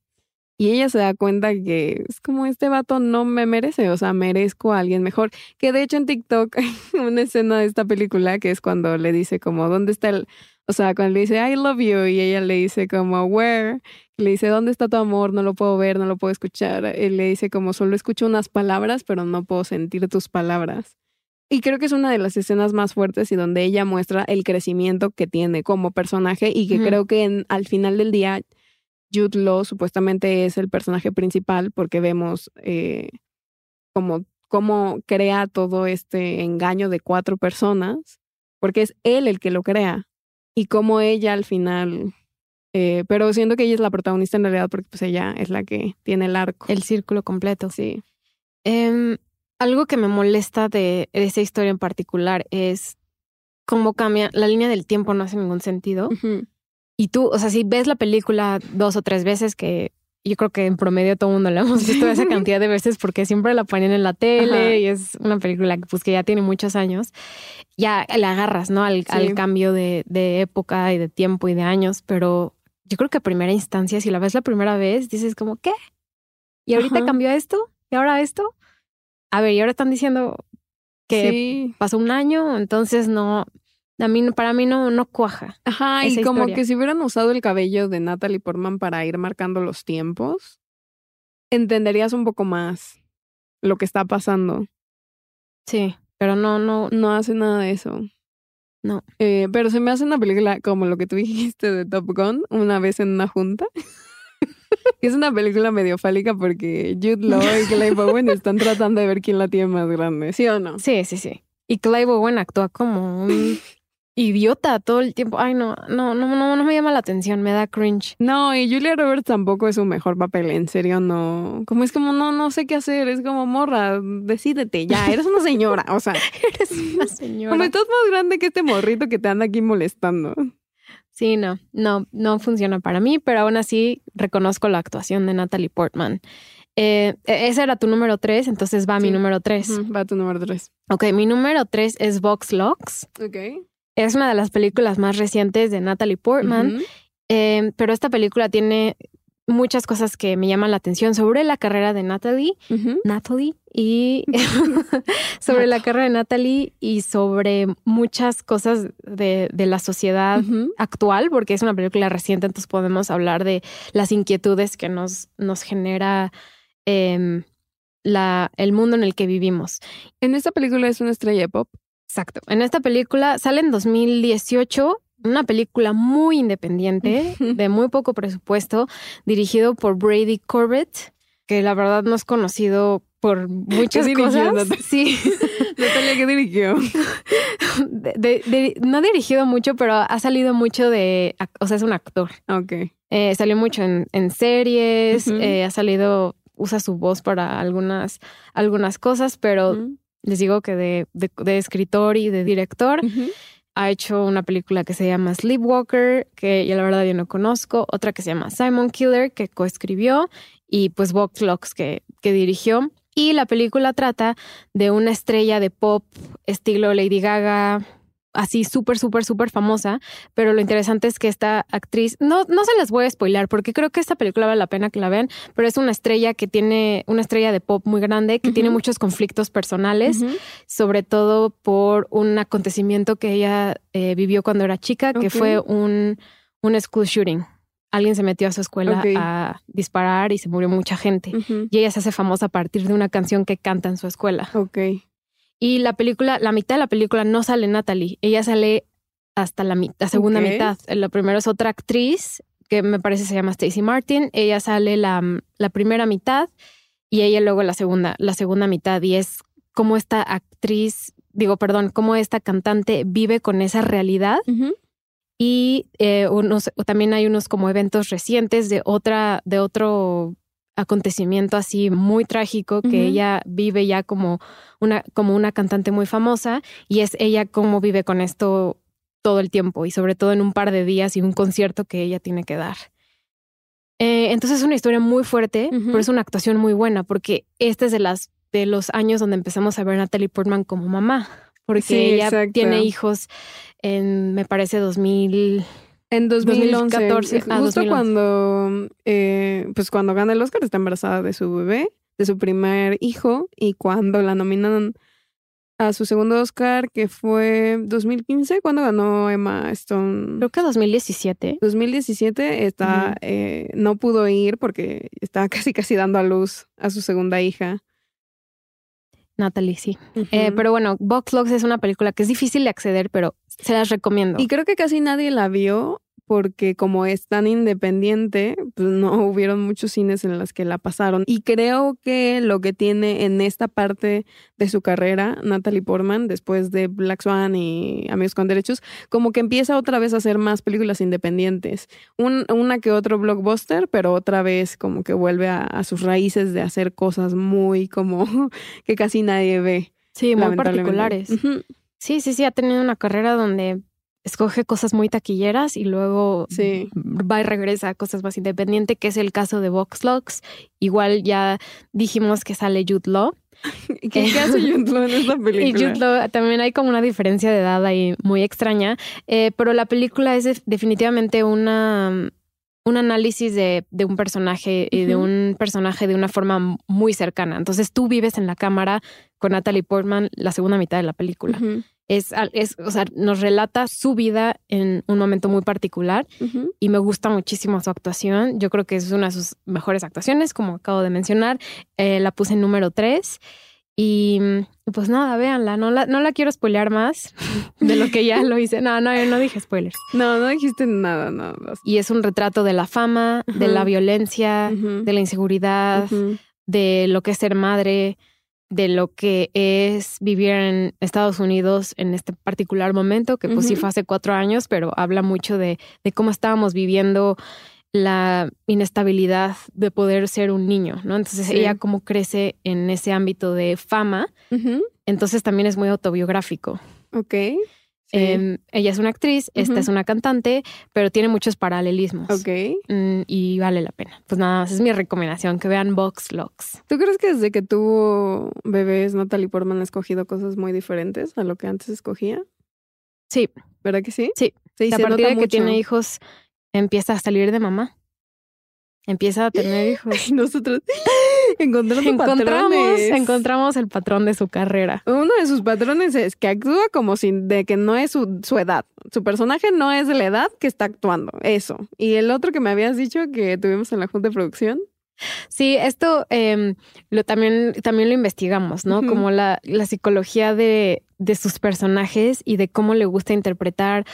[SPEAKER 2] y ella se da cuenta que es como este vato no me merece, o sea, merezco a alguien mejor. Que de hecho en TikTok hay una escena de esta película que es cuando le dice como, ¿dónde está el...? O sea, cuando le dice, I love you, y ella le dice como, where? Y le dice, ¿dónde está tu amor? No lo puedo ver, no lo puedo escuchar. Él le dice como, solo escucho unas palabras, pero no puedo sentir tus palabras. Y creo que es una de las escenas más fuertes y donde ella muestra el crecimiento que tiene como personaje y que creo que en- al final del día Jude Law supuestamente es el personaje principal porque vemos eh, como cómo crea todo este engaño de cuatro personas, porque es él el que lo crea y cómo ella al final, eh, pero siento que ella es la protagonista en realidad porque pues ella es la que tiene el arco.
[SPEAKER 1] El círculo completo.
[SPEAKER 2] Sí.
[SPEAKER 1] Em, algo que me molesta de esa historia en particular es cómo cambia. La línea del tiempo no hace ningún sentido. Y tú, o sea, si ves la película dos o tres veces, que yo creo que en promedio todo el mundo la hemos visto esa cantidad de veces porque siempre la ponen en la tele
[SPEAKER 2] Ajá.
[SPEAKER 1] y es una película que, pues, que ya tiene muchos años, ya le agarras, ¿no? Al, al cambio de, de época y de tiempo y de años, pero yo creo que a primera instancia, si la ves la primera vez, dices como, ¿qué? ¿Y ahorita
[SPEAKER 2] Ajá.
[SPEAKER 1] cambió esto? ¿Y ahora esto? A ver, y ahora están diciendo que
[SPEAKER 2] Sí.
[SPEAKER 1] pasó un año, entonces no, a mí, para mí no, no cuaja.
[SPEAKER 2] Ajá, y como
[SPEAKER 1] historia.
[SPEAKER 2] que si hubieran usado el cabello de Natalie Portman para ir marcando los tiempos, entenderías un poco más lo que está pasando.
[SPEAKER 1] Sí, pero no, no,
[SPEAKER 2] No hace nada de eso.
[SPEAKER 1] No.
[SPEAKER 2] Eh, pero se me hace una película como lo que tú dijiste de Top Gun, una vez en una junta. es una película medio fálica porque Jude Law y Clive Owen están tratando de ver quién la tiene más grande, ¿sí o no?
[SPEAKER 1] Sí, sí, sí. Y Clive Owen actúa como un idiota todo el tiempo. Ay, no, no, no, no, no me llama la atención, me da cringe.
[SPEAKER 2] No, y Julia Roberts tampoco es su mejor papel, en serio, no. Como es como, no, no sé qué hacer, es como, morra, decídete ya, eres una señora, o sea,
[SPEAKER 1] Eres una señora.
[SPEAKER 2] como estás más grande que este morrito que te anda aquí molestando.
[SPEAKER 1] Sí, no, no, no funciona para mí, pero aún así reconozco la actuación de Natalie Portman. Eh, e, ese era tu número tres, entonces va mi número tres.
[SPEAKER 2] va tu número tres.
[SPEAKER 1] Ok, mi número tres es Vox Locks.
[SPEAKER 2] Ok.
[SPEAKER 1] Es una de las películas más recientes de Natalie Portman, eh, pero esta película tiene muchas cosas que me llaman la atención sobre la carrera de Natalie, Natalie y sobre la carrera de Natalie y sobre muchas cosas de, la sociedad actual, porque es una película reciente, entonces podemos hablar de las inquietudes que nos, nos genera em, la, el mundo en el que vivimos.
[SPEAKER 2] En esta película es una estrella de pop.
[SPEAKER 1] Exacto. En esta película sale en 2018 una película muy independiente, de muy poco presupuesto, dirigido por Brady Corbett, que la verdad no es conocido por muchas cosas. Sí.
[SPEAKER 2] Natalia, ¿qué dirigió?
[SPEAKER 1] no ha dirigido mucho, pero ha salido mucho de... O sea, es un actor.
[SPEAKER 2] Ok.
[SPEAKER 1] Eh, salió mucho en, series, eh, ha salido... Usa su voz para algunas, algunas cosas, pero les digo que de, de, escritor y de director ha hecho una película que se llama Sleepwalker, que yo la verdad yo no conozco, otra que se llama Simon Killer, que coescribió, y pues Vox Locks, que, que dirigió. Y la película trata de una estrella de pop estilo Lady Gaga, así súper, súper, súper famosa, pero lo interesante es que esta actriz, no, no se las voy a spoilar porque creo que esta película vale la pena que la vean, pero es una estrella que tiene, una estrella de pop muy grande, que tiene muchos conflictos personales, sobre todo por un acontecimiento que ella eh, vivió cuando era chica, que fue un, un school shooting alguien se metió a su escuela a disparar y se murió mucha gente. Y ella se hace famosa a partir de una canción que canta en su escuela.
[SPEAKER 2] Ok.
[SPEAKER 1] Y la película, la mitad de la película no sale Natalie, ella sale hasta la, segunda mitad. La primera es otra actriz que me parece se llama Stacy Martin. Ella sale la, la, primera mitad y ella luego la segunda, la segunda mitad. Y es como esta actriz, digo, perdón, como esta cantante vive con esa realidad. Y eh, unos, también hay unos como eventos recientes de otra, de otro acontecimiento así muy trágico que ella vive ya como una, como una cantante muy famosa y es ella cómo vive con esto todo el tiempo y sobre todo en un par de días y un concierto que ella tiene que dar. Eh, entonces es una historia muy fuerte, pero es una actuación muy buena porque este es de, las, de los años donde empezamos a ver a Natalie Portman como mamá, porque ella tiene hijos en, me parece, 2000.
[SPEAKER 2] En 2014, justo cuando, eh, pues cuando gana el Oscar, está embarazada de su bebé, de su primer hijo, y cuando la nominan a su segundo Oscar, que fue 2015, cuando ganó Emma Stone.
[SPEAKER 1] Creo que 2017.
[SPEAKER 2] 2017 está, eh, no pudo ir porque estaba casi casi dando a luz a su segunda hija.
[SPEAKER 1] Natalie, sí. Eh, pero bueno, Box Logs es una película que es difícil de acceder, pero se las recomiendo.
[SPEAKER 2] Y creo que casi nadie la vio porque como es tan independiente, pues no hubieron muchos cines en los que la pasaron. Y creo que lo que tiene en esta parte de su carrera, Natalie Portman, después de Black Swan y Amigos con Derechos, como que empieza otra vez a hacer más películas independientes. Un, una que otro blockbuster, pero otra vez como que vuelve a, sus raíces de hacer cosas muy como que casi nadie ve.
[SPEAKER 1] Sí, muy particulares. Sí, sí, sí, ha tenido una carrera donde escoge cosas muy taquilleras y luego va y regresa a cosas más independientes, que es el caso de Vox Locks. Igual ya dijimos que sale Jude Law.
[SPEAKER 2] ¿Qué, hace Jude Law en esta película?
[SPEAKER 1] Y Jude Law también hay como una diferencia de edad ahí muy extraña, eh, pero la película es definitivamente una un análisis de, un personaje y de un personaje de una forma muy cercana. Entonces tú vives en la cámara con Natalie Portman la segunda mitad de la película es, es, o sea, nos relata su vida en un momento muy particular y me gusta muchísimo su actuación. Yo creo que es una de sus mejores actuaciones, como acabo de mencionar. Eh, la puse en número 3 y pues nada, véanla. No la, no la quiero spoilear más de lo que ya lo hice. No, no, no dije spoilers.
[SPEAKER 2] No, no dijiste nada, nada.
[SPEAKER 1] Y es un retrato de la fama, de la violencia, de la inseguridad, de lo que es ser madre de lo que es vivir en Estados Unidos en este particular momento, que pues sí fue hace cuatro años, pero habla mucho de, de, cómo estábamos viviendo la inestabilidad de poder ser un niño, ¿no? Entonces ella cómo crece en ese ámbito de fama, entonces también es muy autobiográfico.
[SPEAKER 2] Ok. Sí.
[SPEAKER 1] Em, ella es una actriz, esta es una cantante, pero tiene muchos paralelismos.
[SPEAKER 2] ok.
[SPEAKER 1] Mm, y vale la pena. Pues nada más, es mi recomendación, que vean Vox Lux.
[SPEAKER 2] ¿Tú crees que desde que tuvo bebés Natalie Portman ha escogido cosas muy diferentes a lo que antes escogía?
[SPEAKER 1] Sí,
[SPEAKER 2] ¿Verdad que sí?
[SPEAKER 1] Sí.
[SPEAKER 2] Sí,
[SPEAKER 1] a partir de que tiene hijos, empieza a salir de mamá. Empieza a tener hijos.
[SPEAKER 2] Y nosotros
[SPEAKER 1] encontramos, el patrón de su carrera.
[SPEAKER 2] Uno de sus patrones es que actúa como si de que no es su, su edad. Su personaje no es de la edad que está actuando. Eso. Y el otro que me habías dicho que tuvimos en la junta de producción.
[SPEAKER 1] Sí, esto em, lo también, también lo investigamos, ¿no? Como la, la psicología de, de sus personajes y de cómo le gusta interpretar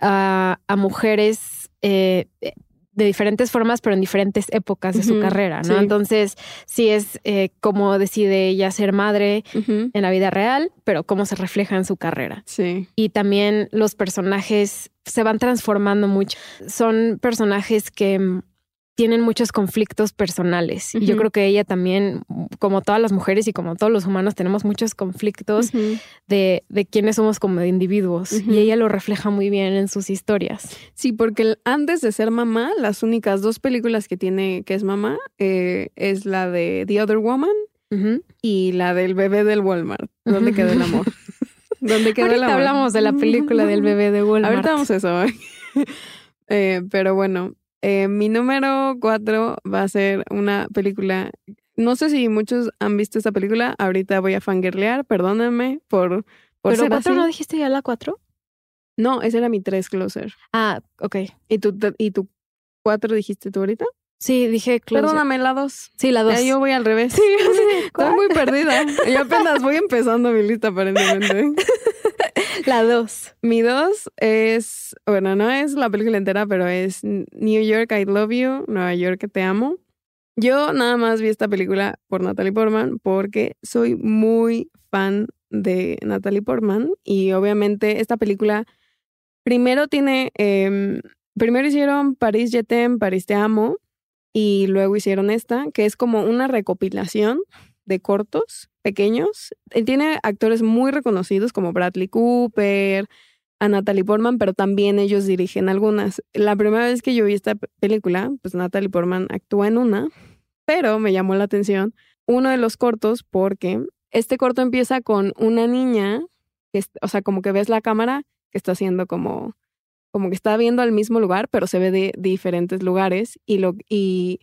[SPEAKER 1] a, a mujeres eh, de diferentes formas, pero en diferentes épocas de su carrera, ¿no?
[SPEAKER 2] sí.
[SPEAKER 1] Entonces, sí es eh, cómo decide ella ser madre en la vida real, pero cómo se refleja en su carrera.
[SPEAKER 2] Sí.
[SPEAKER 1] Y también los personajes se van transformando mucho. Son personajes que mm, tienen muchos conflictos personales. Y yo creo que ella también, como todas las mujeres y como todos los humanos, tenemos muchos conflictos de, de quiénes somos como individuos. Y ella lo refleja muy bien en sus historias.
[SPEAKER 2] Sí, porque antes de ser mamá, las únicas dos películas que tiene que es mamá eh, es la de The Other Woman y la del bebé del Walmart. ¿Dónde quedó el amor? ¿Dónde quedó el
[SPEAKER 1] Ahorita
[SPEAKER 2] amor?
[SPEAKER 1] hablamos de la película del bebé de Walmart.
[SPEAKER 2] Ahorita vamos a eso. Eh, pero bueno, eh, mi número cuatro va a ser una película. No sé si muchos han visto esta película. Ahorita voy a fangirlear, perdónenme por, por
[SPEAKER 1] ¿Pero
[SPEAKER 2] ser
[SPEAKER 1] cuatro
[SPEAKER 2] así.
[SPEAKER 1] no dijiste ya la cuatro?
[SPEAKER 2] No, ese era mi tres closer.
[SPEAKER 1] Ah, ok.
[SPEAKER 2] ¿Y tu, y tu cuatro dijiste tú ahorita?
[SPEAKER 1] Sí, dije closer.
[SPEAKER 2] Perdóname, la dos.
[SPEAKER 1] Sí, la dos.
[SPEAKER 2] Ya yo voy al revés.
[SPEAKER 1] Sí,
[SPEAKER 2] Estoy muy perdida. Yo apenas voy empezando mi lista, aparentemente.
[SPEAKER 1] La dos.
[SPEAKER 2] Mi dos es, bueno, no es la película entera, pero es New York, I Love You, Nueva York, Te Amo. Yo nada más vi esta película por Natalie Portman porque soy muy fan de Natalie Portman y obviamente esta película primero tiene, em, primero hicieron París Je t'aime, París Te Amo y luego hicieron esta, que es como una recopilación de cortos pequeños. Eh, Tiene actores muy reconocidos como Bradley Cooper, a Natalie Portman, pero también ellos dirigen algunas. La primera vez que yo vi esta pe- película, pues Natalie Portman actúa en una, pero me llamó la atención uno de los cortos porque este corto empieza con una niña, que o sea, como que ves la cámara que está haciendo como, como que está viendo al mismo lugar, pero se ve de diferentes lugares y lo y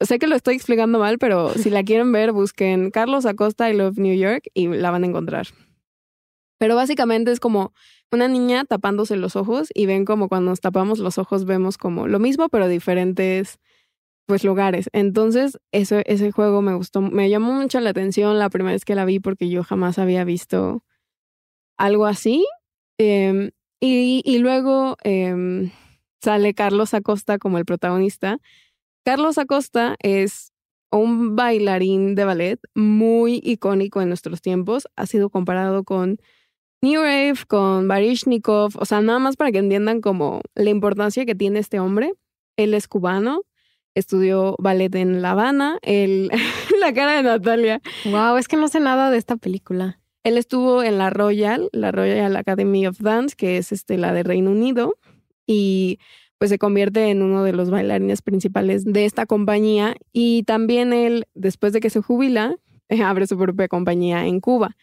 [SPEAKER 2] sé que lo estoy explicando mal, pero si la quieren ver, busquen Carlos Acosta I Love New York y la van a encontrar. Pero básicamente es como una niña tapándose los ojos y ven como cuando nos tapamos los ojos vemos como lo mismo, pero diferentes pues lugares. Entonces, eso, ese juego me gustó, me llamó mucho la atención la primera vez que la vi porque yo jamás había visto algo así. Em, y, y luego em, sale Carlos Acosta como el protagonista. Carlos Acosta es un bailarín de ballet muy icónico en nuestros tiempos. Ha sido comparado con New Rave, con Barishnikov. O sea, nada más para que entiendan como la importancia que tiene este hombre. Él es cubano, estudió ballet en La Habana. La cara de Natalia.
[SPEAKER 1] Wow, es que no sé nada de esta película.
[SPEAKER 2] Él estuvo en la Royal, la Royal Academy of Dance, que es este, la de Reino Unido, y pues se convierte en uno de los bailarines principales de esta compañía. Y también él, después de que se jubila, abre su propia compañía en Cuba.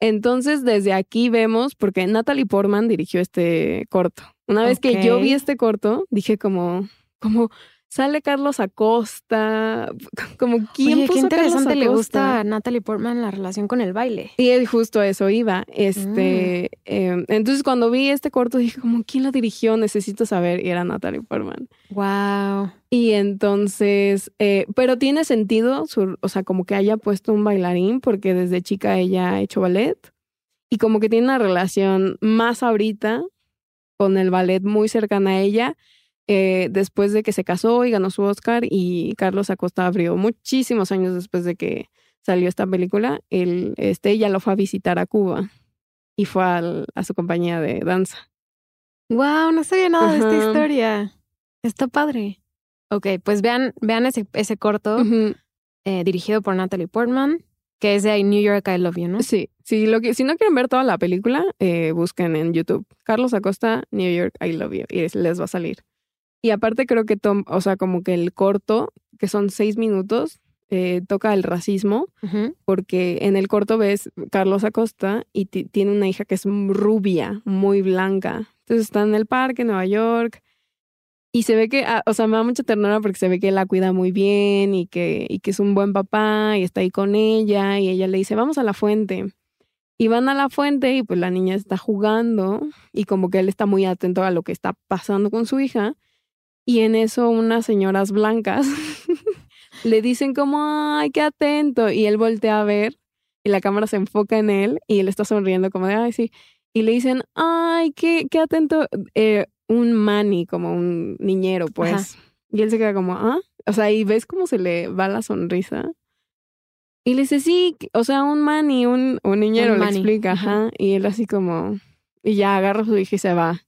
[SPEAKER 2] Entonces, desde aquí vemos, porque Natalie Portman dirigió este corto. Una vez que yo vi este corto, dije como, como sale Carlos Acosta, como quién
[SPEAKER 1] Oye, qué
[SPEAKER 2] puso Carlos
[SPEAKER 1] interesante le gusta a Natalie Portman la relación con el baile.
[SPEAKER 2] Y justo a eso iba. Este,
[SPEAKER 1] Mm.
[SPEAKER 2] eh, entonces cuando vi este corto dije como, ¿quién lo dirigió? Necesito saber. Y era Natalie Portman.
[SPEAKER 1] Wow.
[SPEAKER 2] Y entonces, eh, pero tiene sentido, su- o sea, como que haya puesto un bailarín porque desde chica ella ha hecho ballet y como que tiene una relación más ahorita con el ballet muy cercana a ella. Eh, después de que se casó y ganó su Oscar y Carlos Acosta abrió muchísimos años después de que salió esta película, él, este, ella lo fue a visitar a Cuba y fue al- a su compañía de danza.
[SPEAKER 1] Wow, no sabía nada de esta historia. Está padre. Ok, pues vean, vean ese, ese corto eh, dirigido por Natalie Portman. que es de New York I Love You, ¿no?
[SPEAKER 2] Sí, sí lo que, si no quieren ver toda la película, eh, busquen en YouTube Carlos Acosta, New York I Love You, y les va a salir. Y aparte creo que, Tom, o sea, como que el corto, que son seis minutos, eh, toca el racismo, porque en el corto ves Carlos Acosta y tiene una hija que es rubia, muy blanca. Entonces está en el parque, en Nueva York, y se ve que, ah, o sea, me da mucha ternura porque se ve que la cuida muy bien y que, y que es un buen papá y está ahí con ella y ella le dice, vamos a la fuente. Y van a la fuente y pues la niña está jugando y como que él está muy atento a lo que está pasando con su hija. Y en eso unas señoras blancas le dicen como, ay, qué atento. Y él voltea a ver y la cámara se enfoca en él y él está sonriendo como de, ay, sí. Y le dicen, ay, qué, qué atento. Eh, un mani, como un niñero, pues. Y él se queda como, ah, o sea, y ves cómo se le va la sonrisa. Y le dice, sí, o sea, un mani, un, un niñero, le explica, ajá. Y él así como, y ya agarra a su hija y se va.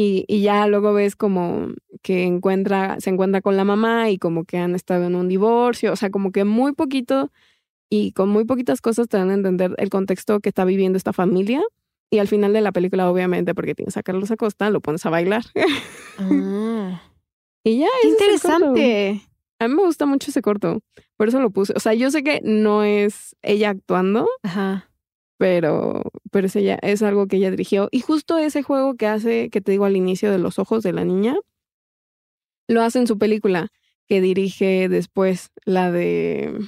[SPEAKER 2] Y, y, ya luego ves como que encuentra, se encuentra con la mamá y como que han estado en un divorcio, o sea, como que muy poquito y con muy poquitas cosas te dan a entender el contexto que está viviendo esta familia. Y al final de la película, obviamente, porque tienes a Carlos Acosta, lo pones a bailar. Ah. y ya,
[SPEAKER 1] Qué interesante.
[SPEAKER 2] A mí me gusta mucho ese corto. Por eso lo puse. O sea, yo sé que no es ella actuando.
[SPEAKER 1] Ajá.
[SPEAKER 2] Pero, pero es, ella, es algo que ella dirigió. Y justo ese juego que hace, que te digo al inicio de los ojos de la niña, lo hace en su película, que dirige después, la de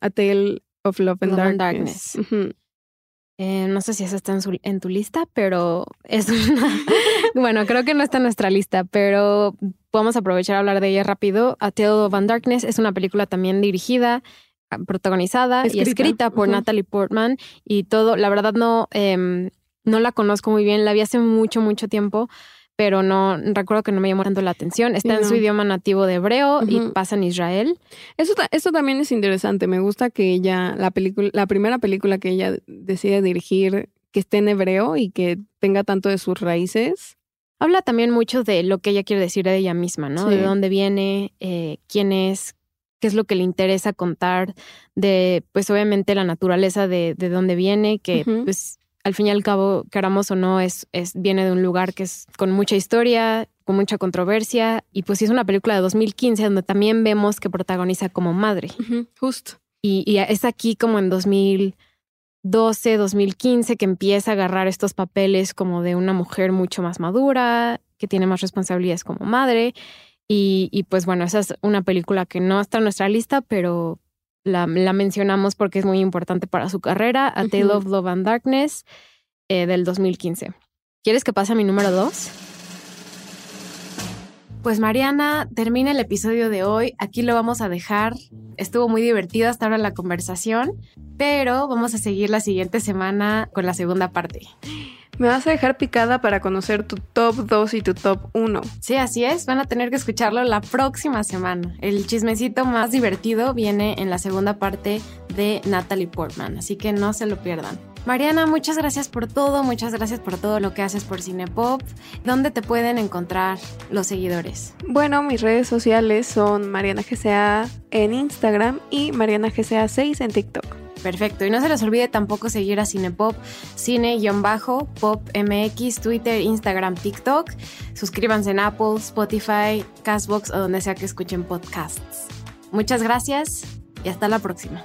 [SPEAKER 2] A Tale of Love and Darkness.
[SPEAKER 1] Eh, no sé si esa está en, tu lista, pero es una... bueno, creo que no está en nuestra lista, pero podemos aprovechar a hablar de ella rápido. A Tale of Darkness es una película también dirigida, protagonizada y escrita por Natalie Portman y todo. La verdad no, em, no la conozco muy bien, la vi hace mucho, mucho tiempo pero no recuerdo que no me llamó tanto la atención. Está en su idioma nativo de hebreo y pasa en Israel.
[SPEAKER 2] Eso, eso también es interesante. Me gusta que ella, la película, la primera película que ella decide dirigir, que esté en hebreo y que tenga tanto de sus raíces.
[SPEAKER 1] Habla también mucho de lo que ella quiere decir de ella misma, ¿no? De dónde viene, eh, quién es, qué es lo que le interesa contar, de, pues obviamente la naturaleza de, de dónde viene, que pues al fin y al cabo, queramos o no, es, es, viene de un lugar que es con mucha historia, con mucha controversia, y pues es una película de 2015 donde también vemos que protagoniza como madre.
[SPEAKER 2] justo.
[SPEAKER 1] Y, y, es aquí como en 2012, 2015 que empieza a agarrar estos papeles como de una mujer mucho más madura, que tiene más responsabilidades como madre. Y, y pues bueno, esa es una película que no está en nuestra lista, pero la, mencionamos porque es muy importante para su carrera, A Tale of Love and Darkness eh, del 2015. ¿Quieres que pase a mi número dos? Pues Mariana, termina el episodio de hoy. Aquí lo vamos a dejar. Estuvo muy divertido hasta ahora la conversación, pero vamos a seguir la siguiente semana con la segunda parte.
[SPEAKER 2] Me vas a dejar picada para conocer tu top 2 y tu top 1.
[SPEAKER 1] Sí, así es. Van a tener que escucharlo la próxima semana. El chismecito más divertido viene en la segunda parte de Natalie Portman, así que no se lo pierdan. Mariana, muchas gracias por todo, muchas gracias por todo lo que haces por Cinepop. ¿Dónde te pueden encontrar los seguidores?
[SPEAKER 2] Bueno, mis redes sociales son Mariana GCA en Instagram y Mariana GCA6 en TikTok.
[SPEAKER 1] Perfecto. Y no se les olvide tampoco seguir a Cinepop, cine-pop MX, Twitter, Instagram, TikTok. Suscríbanse en Apple, Spotify, Castbox o donde sea que escuchen podcasts. Muchas gracias y hasta la próxima.